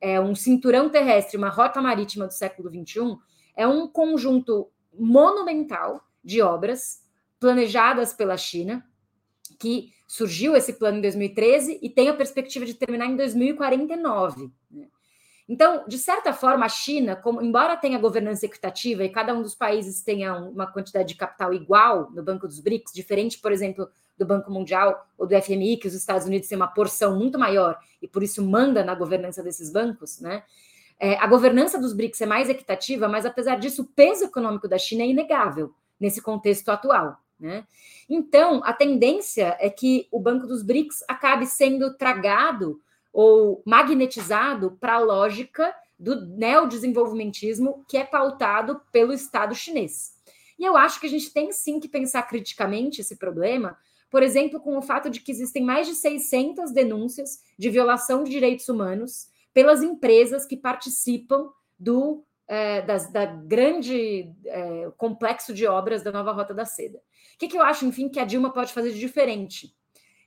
é, um cinturão terrestre, uma rota marítima do século XXI, é um conjunto monumental de obras planejadas pela China, que surgiu esse plano em 2013 e tem a perspectiva de terminar em 2049. Né? Então, de certa forma, a China, como, embora tenha governança equitativa e cada um dos países tenha uma quantidade de capital igual no Banco dos BRICS, diferente, por exemplo, do Banco Mundial ou do FMI, que os Estados Unidos têm uma porção muito maior e por isso manda na governança desses bancos, né? É, a governança dos BRICS é mais equitativa, mas apesar disso, o peso econômico da China é inegável nesse contexto atual. Né? Então, a tendência é que o Banco dos BRICS acabe sendo tragado ou magnetizado para a lógica do neodesenvolvimentismo que é pautado pelo Estado chinês. E eu acho que a gente tem sim que pensar criticamente esse problema, por exemplo, com o fato de que existem mais de 600 denúncias de violação de direitos humanos pelas empresas que participam do é, das, da grande é, complexo de obras da nova Rota da Seda. O que, que eu acho, enfim, que a Dilma pode fazer de diferente?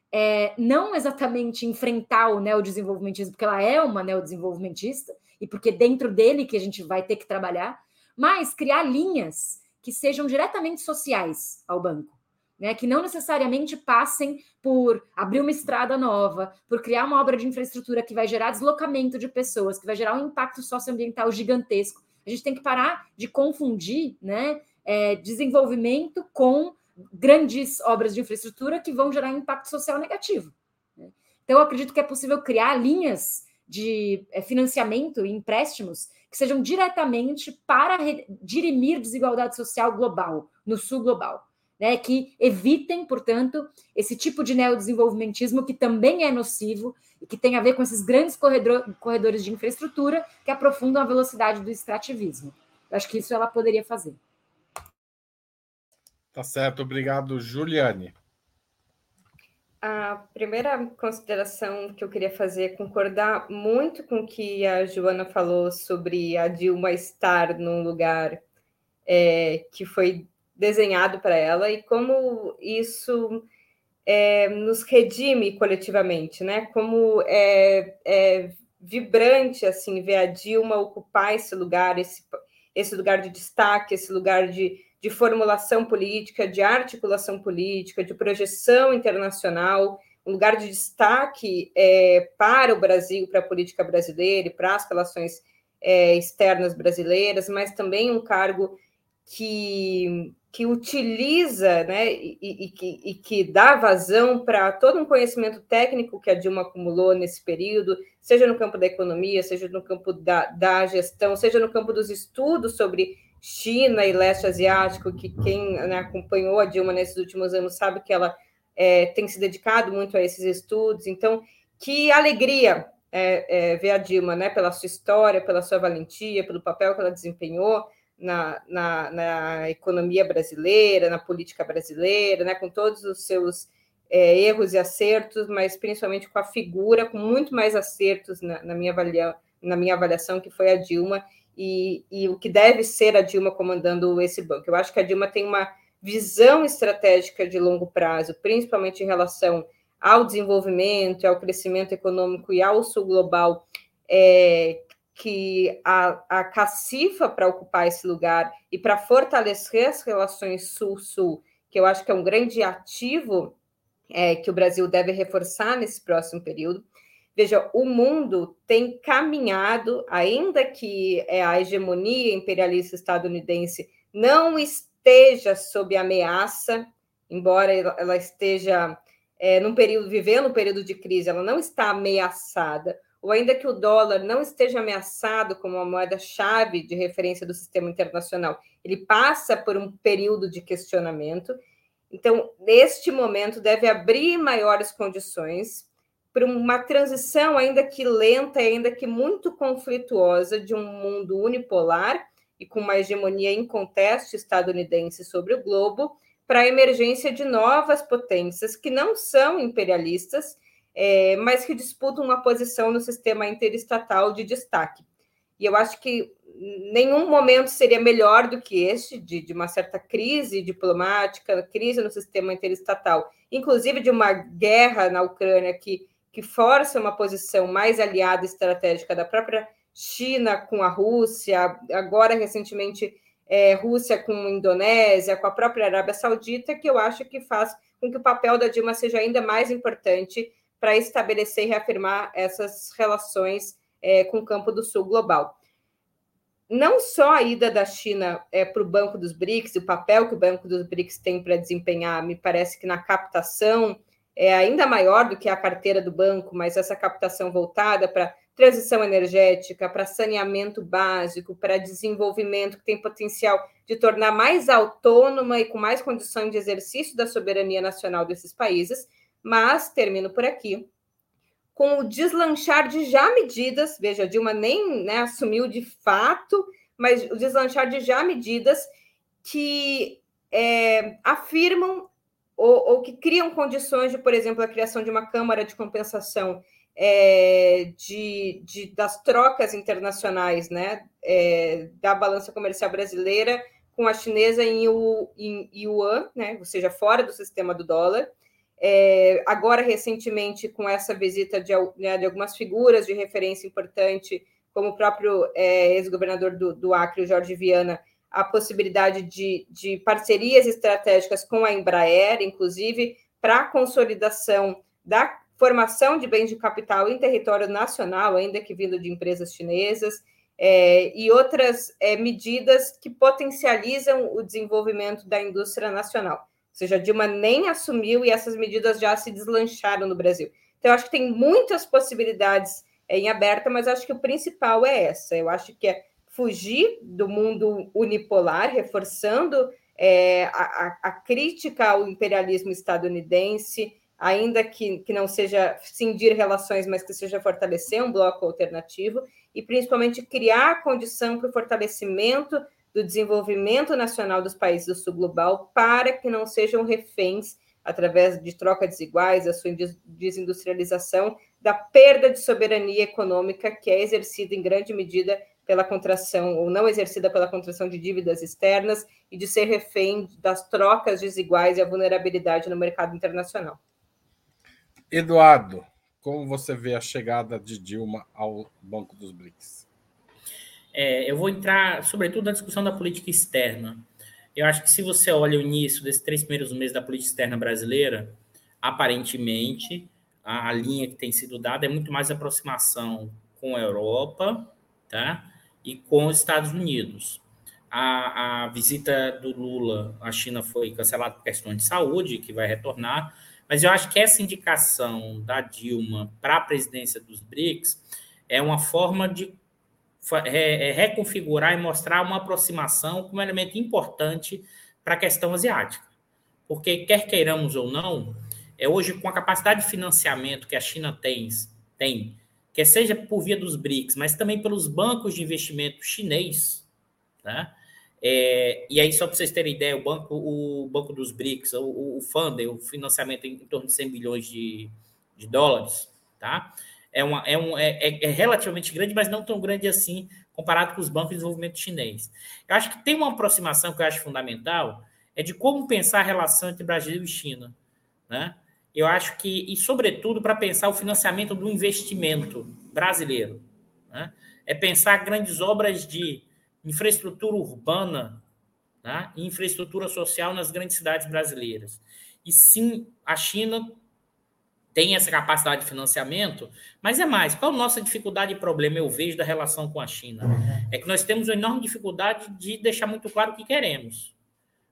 É, não exatamente enfrentar o neodesenvolvimentismo, porque ela é uma neodesenvolvimentista, e porque dentro dele que a gente vai ter que trabalhar, mas criar linhas que sejam diretamente sociais ao banco né, que não necessariamente passem por abrir uma estrada nova, por criar uma obra de infraestrutura que vai gerar deslocamento de pessoas, que vai gerar um impacto socioambiental gigantesco. A gente tem que parar de confundir né, é, desenvolvimento com grandes obras de infraestrutura que vão gerar impacto social negativo. Né? Então, eu acredito que é possível criar linhas de é, financiamento e empréstimos que sejam diretamente para dirimir desigualdade social global, no sul global né, que evitem, portanto, esse tipo de neodesenvolvimentismo que também é nocivo e que tem a ver com esses grandes corredor, corredores de infraestrutura que aprofundam a velocidade do extrativismo. Eu acho que isso ela poderia fazer. Tá certo, obrigado, Juliane. A primeira consideração que eu queria fazer é concordar muito com o que a Joana falou sobre a Dilma estar num lugar é, que foi desenhado para ela e como isso é, nos redime coletivamente, né? Como é, é, vibrante assim ver a Dilma ocupar esse lugar, esse, esse lugar de destaque, esse lugar de, de formulação política, de articulação política, de projeção internacional, um lugar de destaque é, para o Brasil, para a política brasileira e para as relações é, externas brasileiras, mas também um cargo que que utiliza né, e, e, que, e que dá vazão para todo um conhecimento técnico que a Dilma acumulou nesse período, seja no campo da economia, seja no campo da, da gestão, seja no campo dos estudos sobre China e leste asiático, que quem né, acompanhou a Dilma nesses últimos anos sabe que ela é, tem se dedicado muito a esses estudos. Então, que alegria é, é, ver a Dilma, né, pela sua história, pela sua valentia, pelo papel que ela desempenhou na, na, na economia brasileira, na política brasileira, né, com todos os seus é, erros e acertos, mas principalmente com a figura, com muito mais acertos na, na, minha, avalia, na minha avaliação, que foi a Dilma, e, e o que deve ser a Dilma comandando esse banco. Eu acho que a Dilma tem uma visão estratégica de longo prazo, principalmente em relação ao desenvolvimento, ao crescimento econômico e ao sul global, é, que a, a cacifa para ocupar esse lugar e para fortalecer as relações sul-sul, que eu acho que é um grande ativo é, que o Brasil deve reforçar nesse próximo período. Veja, o mundo tem caminhado, ainda que é, a hegemonia imperialista estadunidense não esteja sob ameaça, embora ela esteja é, num período, vivendo um período de crise, ela não está ameaçada, ou ainda que o dólar não esteja ameaçado como uma moeda-chave de referência do sistema internacional, ele passa por um período de questionamento. Então, neste momento, deve abrir maiores condições para uma transição, ainda que lenta, ainda que muito conflituosa, de um mundo unipolar e com uma hegemonia inconteste estadunidense sobre o globo, para a emergência de novas potências que não são imperialistas, é, mas que disputam uma posição no sistema interestatal de destaque. E eu acho que nenhum momento seria melhor do que este, de, de uma certa crise diplomática, crise no sistema interestatal, inclusive de uma guerra na Ucrânia que, que força uma posição mais aliada estratégica da própria China com a Rússia, agora recentemente é, Rússia com Indonésia, com a própria Arábia Saudita, que eu acho que faz com que o papel da Dilma seja ainda mais importante para estabelecer e reafirmar essas relações é, com o campo do sul global. Não só a ida da China é, para o Banco dos BRICS, o papel que o Banco dos BRICS tem para desempenhar, me parece que na captação é ainda maior do que a carteira do banco, mas essa captação voltada para transição energética, para saneamento básico, para desenvolvimento que tem potencial de tornar mais autônoma e com mais condições de exercício da soberania nacional desses países. Mas termino por aqui com o deslanchar de já medidas, veja, Dilma nem né, assumiu de fato, mas o deslanchar de já medidas que é, afirmam ou, ou, que criam condições de, por exemplo, a criação de uma Câmara de Compensação é, de, de, das trocas internacionais, né, é, da balança comercial brasileira com a chinesa em, em yuan, né, ou seja, fora do sistema do dólar. É, agora, recentemente, com essa visita de, né, de, algumas figuras de referência importante, como o próprio é, ex-governador do, do, Acre, Jorge Viana, a possibilidade de, de parcerias estratégicas com a Embraer, inclusive para a consolidação da formação de bens de capital em território nacional, ainda que vindo de empresas chinesas, é, e outras é, medidas que potencializam o desenvolvimento da indústria nacional. Ou seja, a Dilma nem assumiu e essas medidas já se deslancharam no Brasil. Então, eu acho que tem muitas possibilidades é, em aberta, mas acho que o principal é essa. Eu acho que é fugir do mundo unipolar, reforçando é, a, a, crítica ao imperialismo estadunidense, ainda que, que não seja cindir relações, mas que seja fortalecer um bloco alternativo, e principalmente criar condição para o fortalecimento do desenvolvimento nacional dos países do sul global para que não sejam reféns, através de troca desiguais, da sua desindustrialização, da perda de soberania econômica que é exercida em grande medida pela contração, ou não exercida pela contração de dívidas externas, e de ser refém das trocas desiguais e a vulnerabilidade no mercado internacional. Eduardo, como você vê a chegada de Dilma ao Banco dos BRICS? É, eu vou entrar, sobretudo, na discussão da política externa. Eu acho que se você olha o início desses três primeiros meses da política externa brasileira, aparentemente a, a linha que tem sido dada é muito mais aproximação com a Europa, tá? E com os Estados Unidos. A, a visita do Lula à China foi cancelada por questões de saúde, que vai retornar mas eu acho que essa indicação da Dilma para a presidência dos BRICS é uma forma de reconfigurar e mostrar uma aproximação como elemento importante para a questão asiática. Porque, quer queiramos ou não, é hoje com a capacidade de financiamento que a China tem, tem quer seja por via dos BRICS, mas também pelos bancos de investimento chinês, né? É, e aí, só para vocês terem ideia, o banco, o banco dos BRICS, o, o o financiamento em torno de 100 bilhões de, de dólares, tá? É, uma, é, um, é, é, é relativamente grande, mas não tão grande assim comparado com os bancos de desenvolvimento chinês. Eu acho que tem uma aproximação que eu acho fundamental, é de como pensar a relação entre Brasil e China, né? Eu acho que, e sobretudo para pensar o financiamento do investimento brasileiro, né? É pensar grandes obras de infraestrutura urbana né, e infraestrutura social nas grandes cidades brasileiras. E sim, a China tem essa capacidade de financiamento, mas é mais. Qual a nossa dificuldade e problema eu vejo da relação com a China? É que nós temos uma enorme dificuldade de deixar muito claro o que queremos.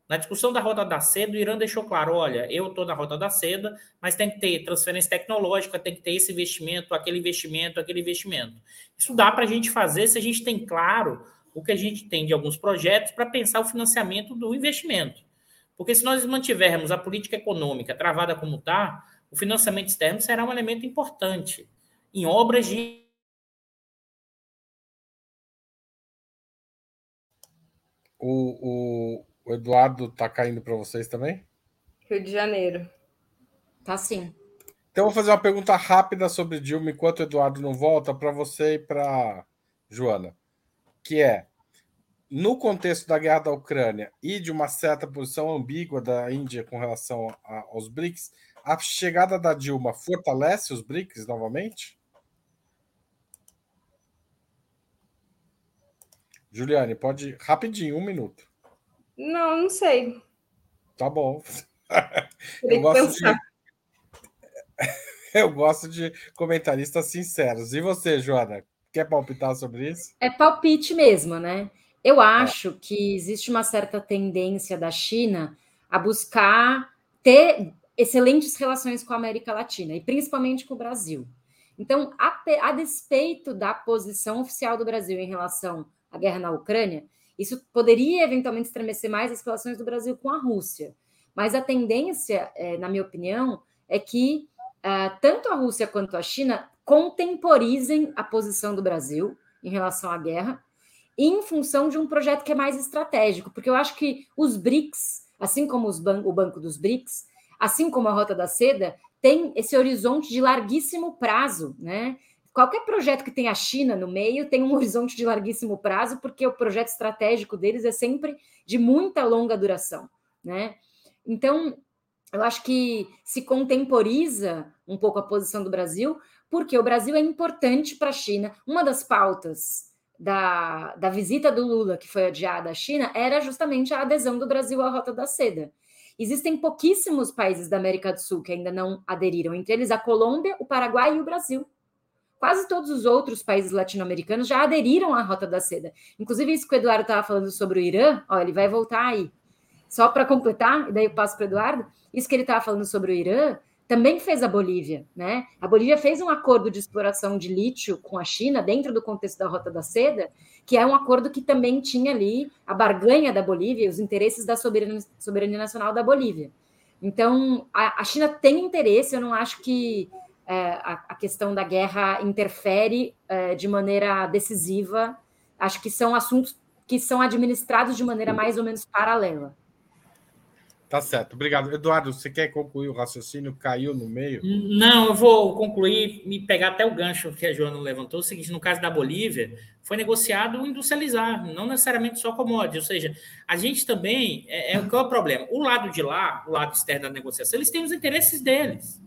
Na discussão da Rota da Seda, o Irã deixou claro: olha, eu estou na Rota da Seda, mas tem que ter transferência tecnológica, tem que ter esse investimento, aquele investimento, aquele investimento. Isso dá para a gente fazer se a gente tem claro o que a gente tem de alguns projetos para pensar o financiamento do investimento. Porque se nós mantivermos a política econômica travada como está, o financiamento externo será um elemento importante em obras de. O, o, o Eduardo está caindo para vocês também? Rio de Janeiro. Tá sim. Então, vou fazer uma pergunta rápida sobre Dilma enquanto o Eduardo não volta, para você e para Joana que é no contexto da guerra da Ucrânia e de uma certa posição ambígua da Índia com relação a, aos BRICS, a chegada da Dilma fortalece os BRICS novamente? Juliane, pode rapidinho, um minuto. Não, não sei. Tá bom. Eu gosto, de... Eu gosto de comentaristas sinceros. E você, Joana? Quer palpitar sobre isso? É palpite mesmo, né? Eu acho é. que existe uma certa tendência da China a buscar ter excelentes relações com a América Latina e principalmente com o Brasil. Então, a, a despeito da posição oficial do Brasil em relação à guerra na Ucrânia, isso poderia eventualmente estremecer mais as relações do Brasil com a Rússia. Mas a tendência, é, na minha opinião, é que uh, tanto a Rússia quanto a China contemporizem a posição do Brasil em relação à guerra, em função de um projeto que é mais estratégico, porque eu acho que os BRICS, assim como ban o Banco dos BRICS, assim como a Rota da Seda, tem esse horizonte de larguíssimo prazo, né? Qualquer projeto que tenha a China no meio tem um horizonte de larguíssimo prazo, porque o projeto estratégico deles é sempre de muita longa duração, né? Então, eu acho que se contemporiza um pouco a posição do Brasil, porque o Brasil é importante para a China. Uma das pautas da, da visita do Lula, que foi adiada à China, era justamente a adesão do Brasil à Rota da Seda. Existem pouquíssimos países da América do Sul que ainda não aderiram, entre eles a Colômbia, o Paraguai e o Brasil. Quase todos os outros países latino-americanos já aderiram à Rota da Seda. Inclusive, isso que o Eduardo estava falando sobre o Irã, ó, ele vai voltar aí. Só para completar, e daí eu passo para o Eduardo, isso que ele estava falando sobre o Irã, também fez a Bolívia, né? A Bolívia fez um acordo de exploração de lítio com a China dentro do contexto da Rota da Seda, que é um acordo que também tinha ali a barganha da Bolívia, os interesses da soberania, soberania nacional da Bolívia. Então, a, a, China tem interesse, eu não acho que é, a, a, questão da guerra interfere é, de maneira decisiva. Acho que são assuntos que são administrados de maneira mais ou menos paralela. Tá certo, obrigado. Eduardo, você quer concluir o raciocínio? Caiu no meio? Não, eu vou concluir, me pegar até o gancho que a Joana levantou. O seguinte: no caso da Bolívia, foi negociado industrializar, não necessariamente só commodities. Ou seja, a gente também. É, é, qual é o problema? O lado de lá, o lado externo da negociação, eles têm os interesses deles.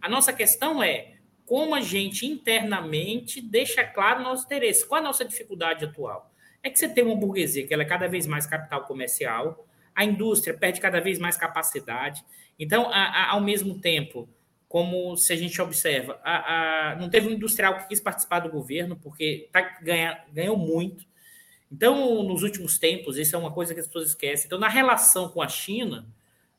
A nossa questão é como a gente internamente deixa claro o nosso interesse. Qual a nossa dificuldade atual? É que você tem uma burguesia que ela é cada vez mais capital comercial a indústria perde cada vez mais capacidade. Então, a, a, ao mesmo tempo, como se a gente observa, a, não teve um industrial que quis participar do governo, porque tá, ganha, ganhou muito. Então, nos últimos tempos, isso é uma coisa que as pessoas esquecem. Então, na relação com a China,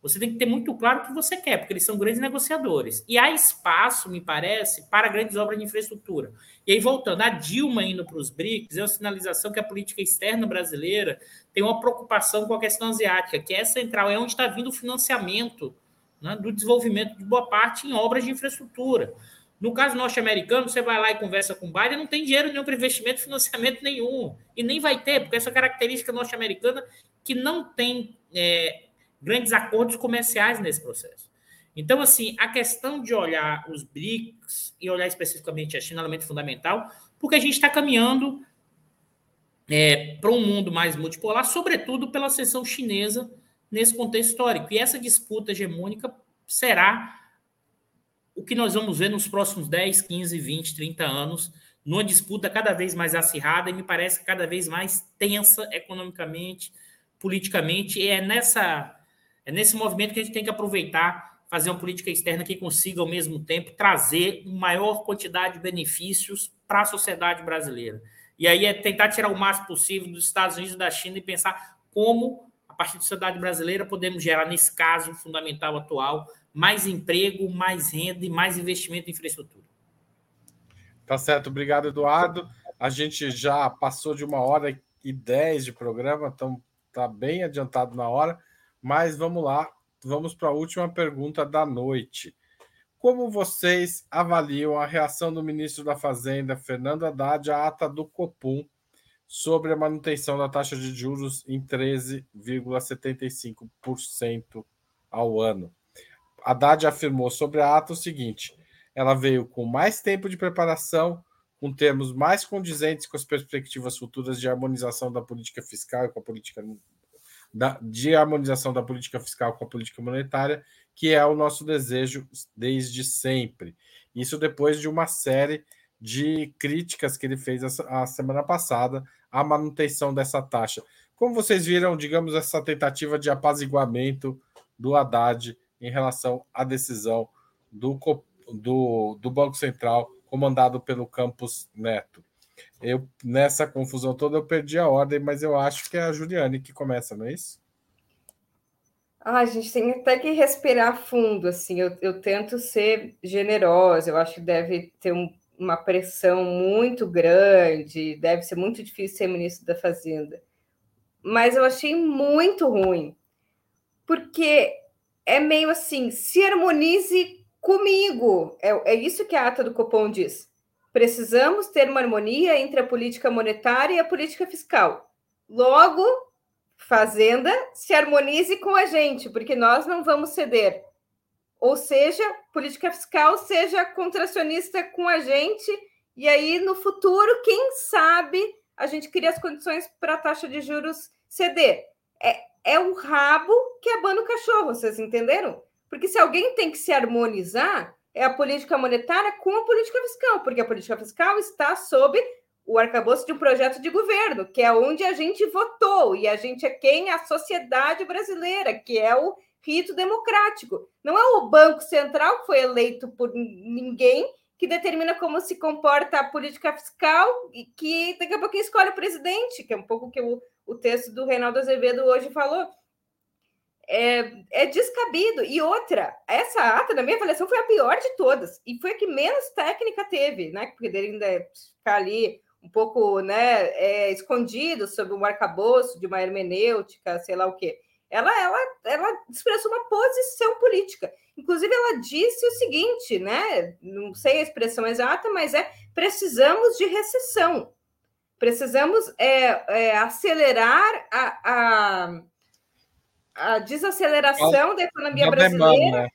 você tem que ter muito claro o que você quer, porque eles são grandes negociadores. E há espaço, me parece, para grandes obras de infraestrutura. E aí, voltando, a Dilma indo para os BRICS é uma sinalização que a política externa brasileira tem uma preocupação com a questão asiática, que é central, é onde está vindo o financiamento né, do desenvolvimento de boa parte em obras de infraestrutura. No caso norte-americano, você vai lá e conversa com o Biden, não tem dinheiro nenhum para investimento, financiamento nenhum. E nem vai ter, porque essa característica norte-americana que não tem é, grandes acordos comerciais nesse processo. Então, assim, a questão de olhar os BRICS e olhar especificamente a China é um elemento fundamental, porque a gente está caminhando é, para um mundo mais multipolar, sobretudo pela seção chinesa nesse contexto histórico. E essa disputa hegemônica será o que nós vamos ver nos próximos 10, 15, 20, 30 anos, numa disputa cada vez mais acirrada e me parece cada vez mais tensa economicamente, politicamente, e é nessa é nesse movimento que a gente tem que aproveitar, fazer uma política externa que consiga ao mesmo tempo trazer maior quantidade de benefícios para a sociedade brasileira. E aí é tentar tirar o máximo possível dos Estados Unidos e da China e pensar como a partir da sociedade brasileira podemos gerar nesse caso fundamental atual mais emprego, mais renda e mais investimento em infraestrutura. Tá certo, obrigado, Eduardo. A gente já passou de uma hora e dez de programa, então tá bem adiantado na hora, mas vamos lá, vamos para a última pergunta da noite. Como vocês avaliam a reação do ministro da Fazenda, Fernando Haddad, à ata do Copom sobre a manutenção da taxa de juros em 13,75% ao ano? Haddad afirmou sobre a ata o seguinte: ela veio com mais tempo de preparação, com termos mais condizentes com as perspectivas futuras de harmonização da política fiscal e com a política da, de harmonização da política fiscal com a política monetária, que é o nosso desejo desde sempre. Isso depois de uma série de críticas que ele fez a, a semana passada à manutenção dessa taxa. Como vocês viram, digamos, essa tentativa de apaziguamento do Haddad em relação à decisão do, do, do Banco Central comandado pelo Campos Neto. Eu, nessa confusão toda, eu perdi a ordem, mas eu acho que é a Juliane que começa, não é isso? Ah, a gente tem até que respirar fundo, assim. Eu, eu tento ser generosa, eu acho que deve ter um, uma pressão muito grande, deve ser muito difícil ser ministro da Fazenda. Mas eu achei muito ruim, porque é meio assim: se harmonize comigo. É, é isso que a ata do Copom diz. Precisamos ter uma harmonia entre a política monetária e a política fiscal. Logo, Fazenda se harmonize com a gente, porque nós não vamos ceder. Ou seja, política fiscal seja contracionista com a gente, e aí no futuro, quem sabe, a gente cria as condições para a taxa de juros ceder. É, é o rabo que abana o cachorro, vocês entenderam? Porque se alguém tem que se harmonizar, é a política monetária com a política fiscal, porque a política fiscal está sob o arcabouço de um projeto de governo, que é onde a gente votou, e a gente é quem? A sociedade brasileira, que é o rito democrático. Não é o Banco Central que foi eleito por ninguém que determina como se comporta a política fiscal e que daqui a pouco escolhe o presidente, que é um pouco que o, o texto do Reinaldo Azevedo hoje falou. É, é, descabido. E outra, essa ata, na minha avaliação, foi a pior de todas. E foi a que menos técnica teve, né? Porque ele ainda ficar ali um pouco né, é, escondido sob o arcabouço de uma hermenêutica, sei lá o quê. Ela, ela, ela expressou uma posição política. Inclusive, ela disse o seguinte, né? Não sei a expressão exata, mas é precisamos de recessão. Precisamos é, é, acelerar a, a desaceleração da economia brasileira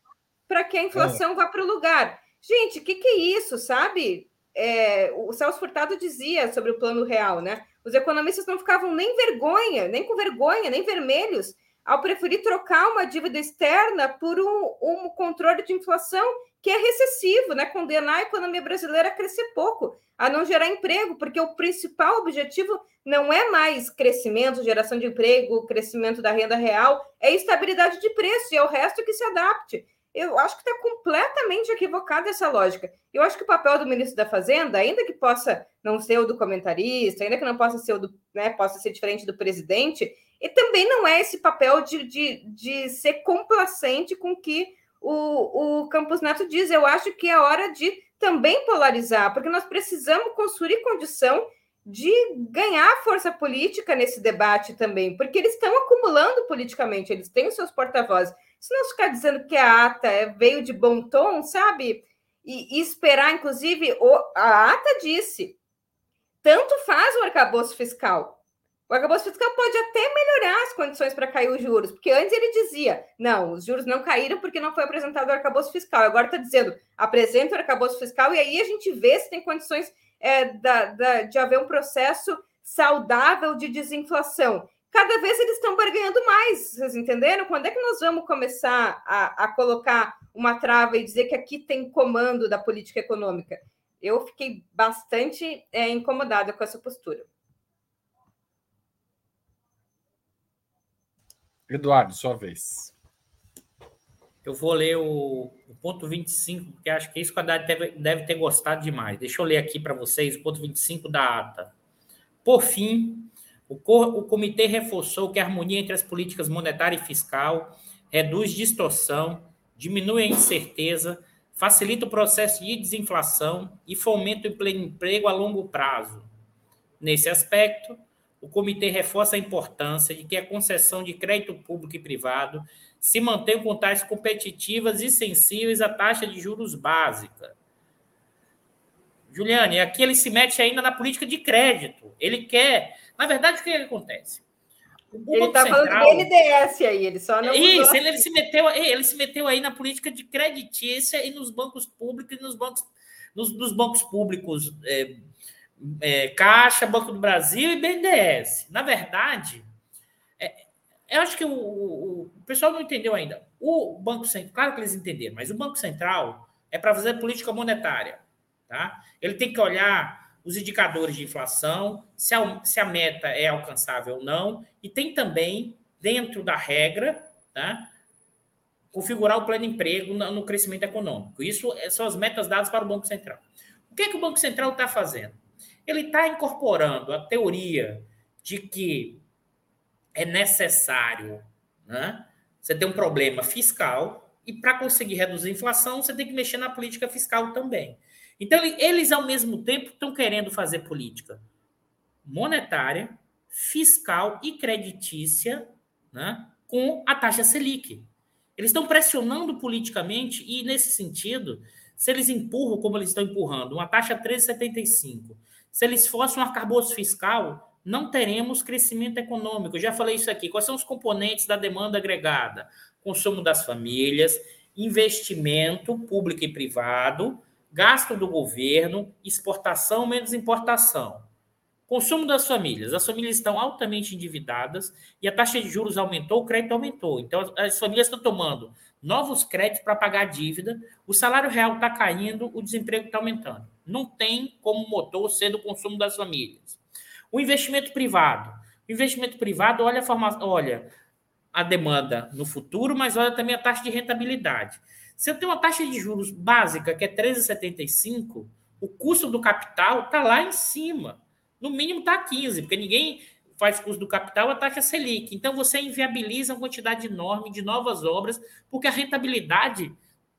para que a inflação é. vá para o lugar. Gente, o que, que é isso, sabe? É, o Celso Furtado dizia sobre o plano real, né? Os economistas não ficavam nem vergonha, nem com vergonha, nem vermelhos, ao preferir trocar uma dívida externa por um, um controle de inflação que é recessivo, né? Condenar a economia brasileira a crescer pouco, a não gerar emprego, porque o principal objetivo não é mais crescimento, geração de emprego, crescimento da renda real, é estabilidade de preço e é o resto que se adapte. Eu acho que está completamente equivocada essa lógica. Eu acho que o papel do ministro da Fazenda, ainda que possa não ser o do comentarista, ainda que não possa ser o do, né, possa ser diferente do presidente, e também não é esse papel de, de, de ser complacente com que o, o Campos Neto diz. Eu acho que é hora de também polarizar, porque nós precisamos construir condição de ganhar força política nesse debate também, porque eles estão acumulando politicamente, eles têm os seus porta-vozes. Se não ficar dizendo que a ata é, veio de bom tom, sabe? E, e esperar, inclusive, o, a ata disse: tanto faz o arcabouço fiscal. O arcabouço fiscal pode até melhorar as condições para cair os juros, porque antes ele dizia: não, os juros não caíram porque não foi apresentado o arcabouço fiscal. Agora está dizendo: apresenta o arcabouço fiscal e aí a gente vê se tem condições é, da, da, de haver um processo saudável de desinflação. Cada vez eles estão barganhando mais, vocês entenderam? Quando é que nós vamos começar a, a colocar uma trava e dizer que aqui tem comando da política econômica? Eu fiquei bastante é, incomodada com essa postura. Eduardo, sua vez. Eu vou ler o, o ponto 25, porque acho que isso que a Haddad deve, deve ter gostado demais. Deixa eu ler aqui para vocês o ponto 25 da ata. Por fim, o, o comitê reforçou que a harmonia entre as políticas monetária e fiscal reduz distorção, diminui a incerteza, facilita o processo de desinflação e fomenta o emprego a longo prazo. Nesse aspecto, o comitê reforça a importância de que a concessão de crédito público e privado se mantenha com taxas competitivas e sensíveis à taxa de juros básica. Juliane, aqui ele se mete ainda na política de crédito. Ele quer. Na verdade, o que, acontece? O ele está falando do BNDES aí, ele só não. Isso, ele, ele, se meteu, ele se meteu aí na política de creditícia e nos bancos públicos e nos bancos, nos, nos bancos públicos. É, é, Caixa, Banco do Brasil e BNDES. Na verdade, é, eu acho que o, o, o, pessoal não entendeu ainda. O Banco Central, claro que eles entenderam, mas o Banco Central é para fazer política monetária. Tá? Ele tem que olhar os indicadores de inflação, se a, se a meta é alcançável ou não, e tem também, dentro da regra, tá? configurar o plano de emprego no, no crescimento econômico. Isso são as metas dadas para o Banco Central. O que, é que o Banco Central está fazendo? Ele está incorporando a teoria de que é necessário né, você ter um problema fiscal e para conseguir reduzir a inflação, você tem que mexer na política fiscal também. Então, eles, ao mesmo tempo, estão querendo fazer política monetária, fiscal e creditícia né, com a taxa Selic. Eles estão pressionando politicamente e, nesse sentido, se eles empurram, como eles estão empurrando, uma taxa 13,75 se eles fossem um arcabouço fiscal, não teremos crescimento econômico. Eu já falei isso aqui. Quais são os componentes da demanda agregada? Consumo das famílias, investimento público e privado, gasto do governo, exportação menos importação. Consumo das famílias. As famílias estão altamente endividadas e a taxa de juros aumentou, o crédito aumentou. Então, as famílias estão tomando novos créditos para pagar a dívida, o salário real está caindo, o desemprego está aumentando. Não tem como motor ser do consumo das famílias. O investimento privado. O investimento privado olha a, forma, olha a demanda no futuro, mas olha também a taxa de rentabilidade. Se eu tenho uma taxa de juros básica, que é 13,75, o custo do capital está lá em cima. No mínimo está 15, porque ninguém faz custo do capital a taxa Selic. Então você inviabiliza uma quantidade enorme de novas obras, porque a rentabilidade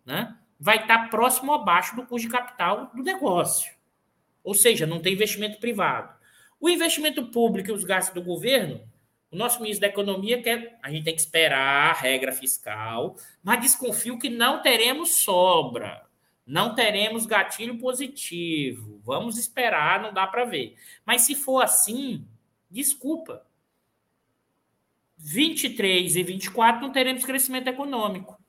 né, vai estar próximo ou abaixo do custo de capital do negócio. Ou seja, não tem investimento privado. O investimento público e os gastos do governo, o nosso ministro da Economia quer. A gente tem que esperar a regra fiscal, mas desconfio que não teremos sobra. Não teremos gatilho positivo. Vamos esperar, não dá para ver. Mas se for assim, desculpa. 23 e 24 não teremos crescimento econômico.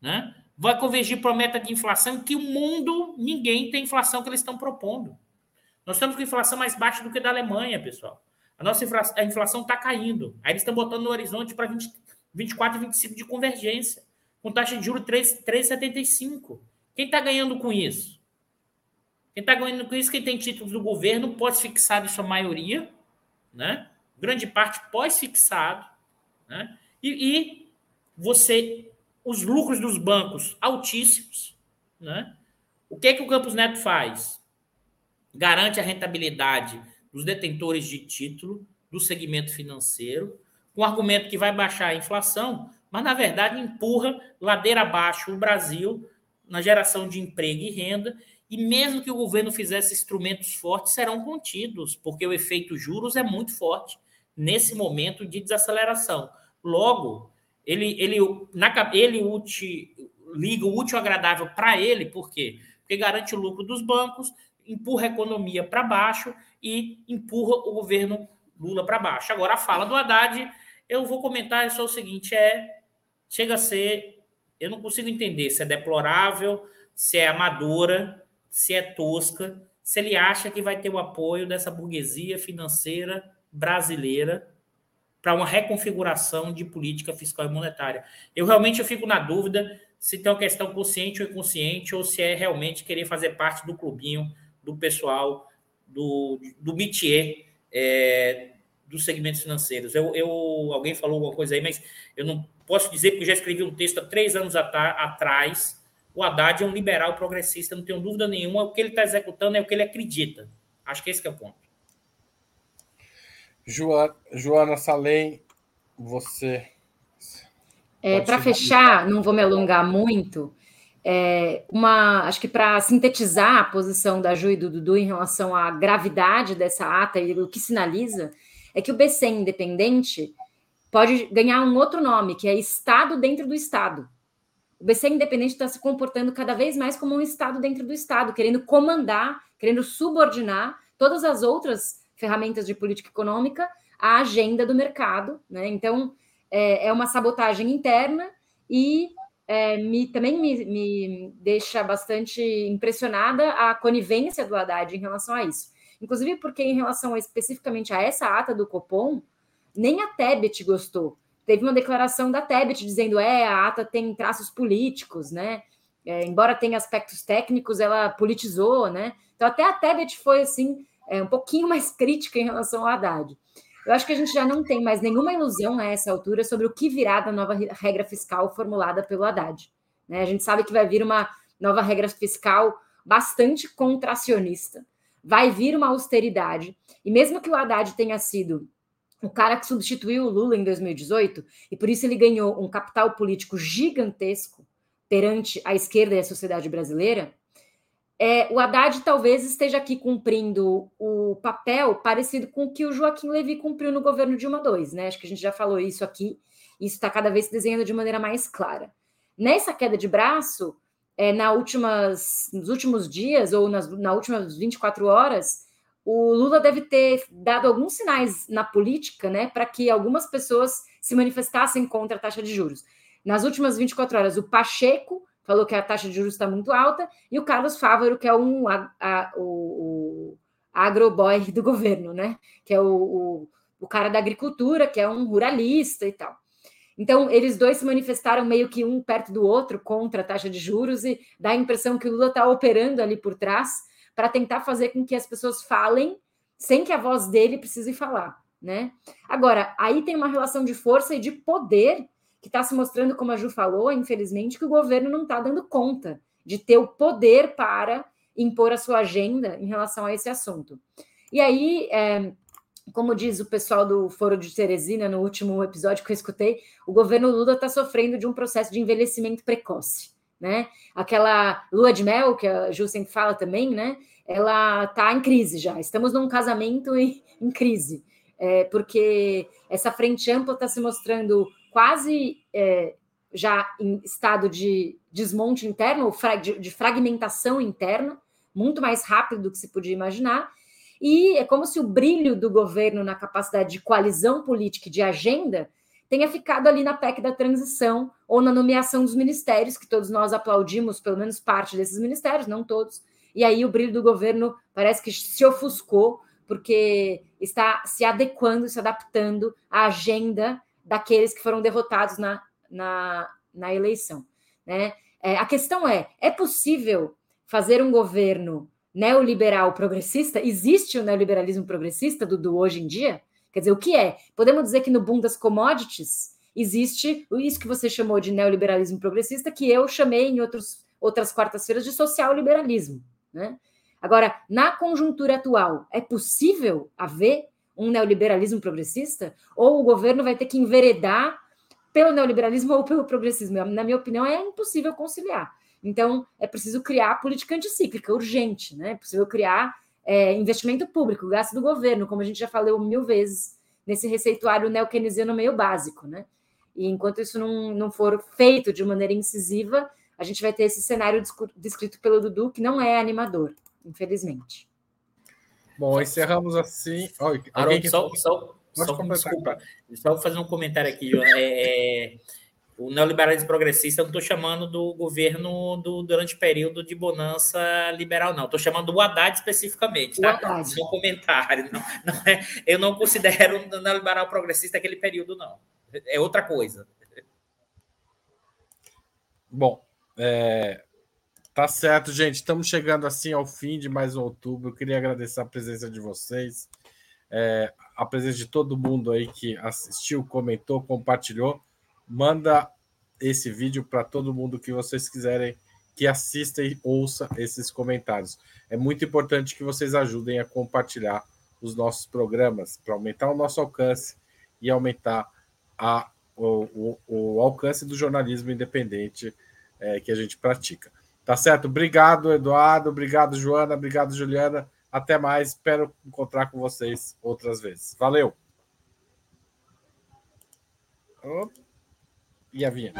Né? Vai convergir para a meta de inflação que o mundo, ninguém tem inflação que eles estão propondo. Nós estamos com inflação mais baixa do que da Alemanha, pessoal. A nossa inflação, a inflação está caindo. Aí eles estão botando no horizonte para 24 e 25 de convergência, com taxa de juros 3,75. Quem está ganhando com isso? Quem está ganhando com isso, quem tem títulos do governo, pós-fixado em sua maioria, né? grande parte pós-fixado, né? e, e você os lucros dos bancos altíssimos. Né? O que, é que o Campos Neto faz? Garante a rentabilidade dos detentores de título do segmento financeiro, com argumento que vai baixar a inflação, mas na verdade empurra ladeira abaixo o Brasil na geração de emprego e renda, e mesmo que o governo fizesse instrumentos fortes, serão contidos, porque o efeito juros é muito forte nesse momento de desaceleração. Logo, ele, ele, na, ele liga o útil agradável para ele, por quê? Porque garante o lucro dos bancos, empurra a economia para baixo e empurra o governo Lula para baixo. Agora, a fala do Haddad, eu vou comentar é só o seguinte: é chega a ser. Eu não consigo entender se é deplorável, se é amadora, se é tosca, se ele acha que vai ter o apoio dessa burguesia financeira brasileira para uma reconfiguração de política fiscal e monetária. Eu realmente eu fico na dúvida se tem uma questão consciente ou inconsciente, ou se é realmente querer fazer parte do clubinho do pessoal do, do métier é, dos segmentos financeiros. Eu, eu, alguém falou alguma coisa aí, mas eu não posso dizer, porque já escrevi um texto há três anos atrás. O Haddad é um liberal progressista, não tenho dúvida nenhuma. O que ele está executando é o que ele acredita. Acho que esse que é o ponto. Joana, Joana Salem, você. É, para fechar, não vou me alongar muito. É, uma, acho que para sintetizar a posição da Ju e do Dudu em relação à gravidade dessa ata e o que sinaliza, é que o BC independente pode ganhar um outro nome, que é Estado dentro do Estado. O BC independente está se comportando cada vez mais como um Estado dentro do Estado, querendo comandar, querendo subordinar todas as outras ferramentas de política econômica à agenda do mercado. Né? Então, é, é uma sabotagem interna e é, me, também me, me deixa bastante impressionada a conivência do Haddad em relação a isso. Inclusive porque, em relação a, especificamente a essa ata do Copom, nem a Tebet gostou. Teve uma declaração da Tebet dizendo: é, a ata tem traços políticos, né? É, embora tenha aspectos técnicos, ela politizou, né? Então, até a Tebet foi assim, é, um pouquinho mais crítica em relação ao Haddad. Eu acho que a gente já não tem mais nenhuma ilusão a essa altura sobre o que virá da nova regra fiscal formulada pelo Haddad. Né? A gente sabe que vai vir uma nova regra fiscal bastante contracionista, vai vir uma austeridade. E mesmo que o Haddad tenha sido o cara que substituiu o Lula em 2018, e por isso ele ganhou um capital político gigantesco perante a esquerda e a sociedade brasileira, é, o Haddad talvez esteja aqui cumprindo o papel parecido com o que o Joaquim Levy cumpriu no governo Dilma II, né? Acho que a gente já falou isso aqui, isso está cada vez se desenhando de maneira mais clara. Nessa queda de braço, é, na últimas, nos últimos dias ou nas, nas últimas 24 horas, o Lula deve ter dado alguns sinais na política, né, para que algumas pessoas se manifestassem contra a taxa de juros. Nas últimas 24 horas, o Pacheco falou que a taxa de juros está muito alta e o Carlos Fávaro, que é um a, a, o, o agroboy do governo, né, que é o, o, o cara da agricultura, que é um ruralista e tal. Então, eles dois se manifestaram meio que um perto do outro contra a taxa de juros e dá a impressão que o Lula está operando ali por trás para tentar fazer com que as pessoas falem sem que a voz dele precise falar, né? Agora, aí tem uma relação de força e de poder que está se mostrando, como a Ju falou, infelizmente, que o governo não está dando conta de ter o poder para impor a sua agenda em relação a esse assunto. E aí, é, como diz o pessoal do Foro de Teresina no último episódio que eu escutei, o governo Lula está sofrendo de um processo de envelhecimento precoce, né? Aquela lua de mel que a Ju sempre fala também, né? Ela está em crise já. Estamos num casamento em, em crise, é, porque essa frente ampla está se mostrando quase é, já em estado de desmonte interno, de fragmentação interna, muito mais rápido do que se podia imaginar e é como se o brilho do governo na capacidade de coalizão política e de agenda tenha ficado ali na PEC da transição ou na nomeação dos ministérios, que todos nós aplaudimos, pelo menos parte desses ministérios, não todos. E aí o brilho do governo parece que se ofuscou, porque está se adequando, se adaptando à agenda daqueles que foram derrotados na, na, na eleição. Né? É, a questão é: é possível fazer um governo neoliberal progressista? Existe o neoliberalismo progressista do, do hoje em dia? Quer dizer, o que é? Podemos dizer que no boom das commodities existe isso que você chamou de neoliberalismo progressista, que eu chamei em outros, outras quartas-feiras de social liberalismo. Né? Agora, na conjuntura atual, é possível haver um neoliberalismo progressista? Ou o governo vai ter que enveredar pelo neoliberalismo ou pelo progressismo? Na minha opinião, é impossível conciliar. Então, é preciso criar política anticíclica, urgente, né? É possível criar é, investimento público, gasto do governo, como a gente já falou mil vezes nesse receituário neokeynesiano meio básico, né? E enquanto isso não, não for feito de maneira incisiva, a gente vai ter esse cenário descrito pelo Dudu, que não é animador, infelizmente. Bom, encerramos assim. Oi, Haroldo, só, só, só, desculpa, só vou fazer um comentário aqui, João. É, é, o neoliberalismo progressista, eu não estou chamando do governo do, durante o período de bonança liberal, não. Estou chamando do Haddad especificamente, tá? Haddad. Só um comentário. Não, não é, eu não considero o neoliberal progressista aquele período, não. É outra coisa. Bom, é, tá certo, gente. Estamos chegando assim ao fim de mais um outubro. Eu queria agradecer a presença de vocês, é, a presença de todo mundo aí que assistiu, comentou, compartilhou manda esse vídeo para todo mundo que vocês quiserem que assista e ouça esses comentários. É muito importante que vocês ajudem a compartilhar os nossos programas para aumentar o nosso alcance e aumentar a, o, o, o alcance do jornalismo independente é, que a gente pratica. Tá certo? Obrigado, Eduardo. Obrigado, Joana. Obrigado, Juliana. Até mais. Espero encontrar com vocês outras vezes. Valeu! E a vinheta.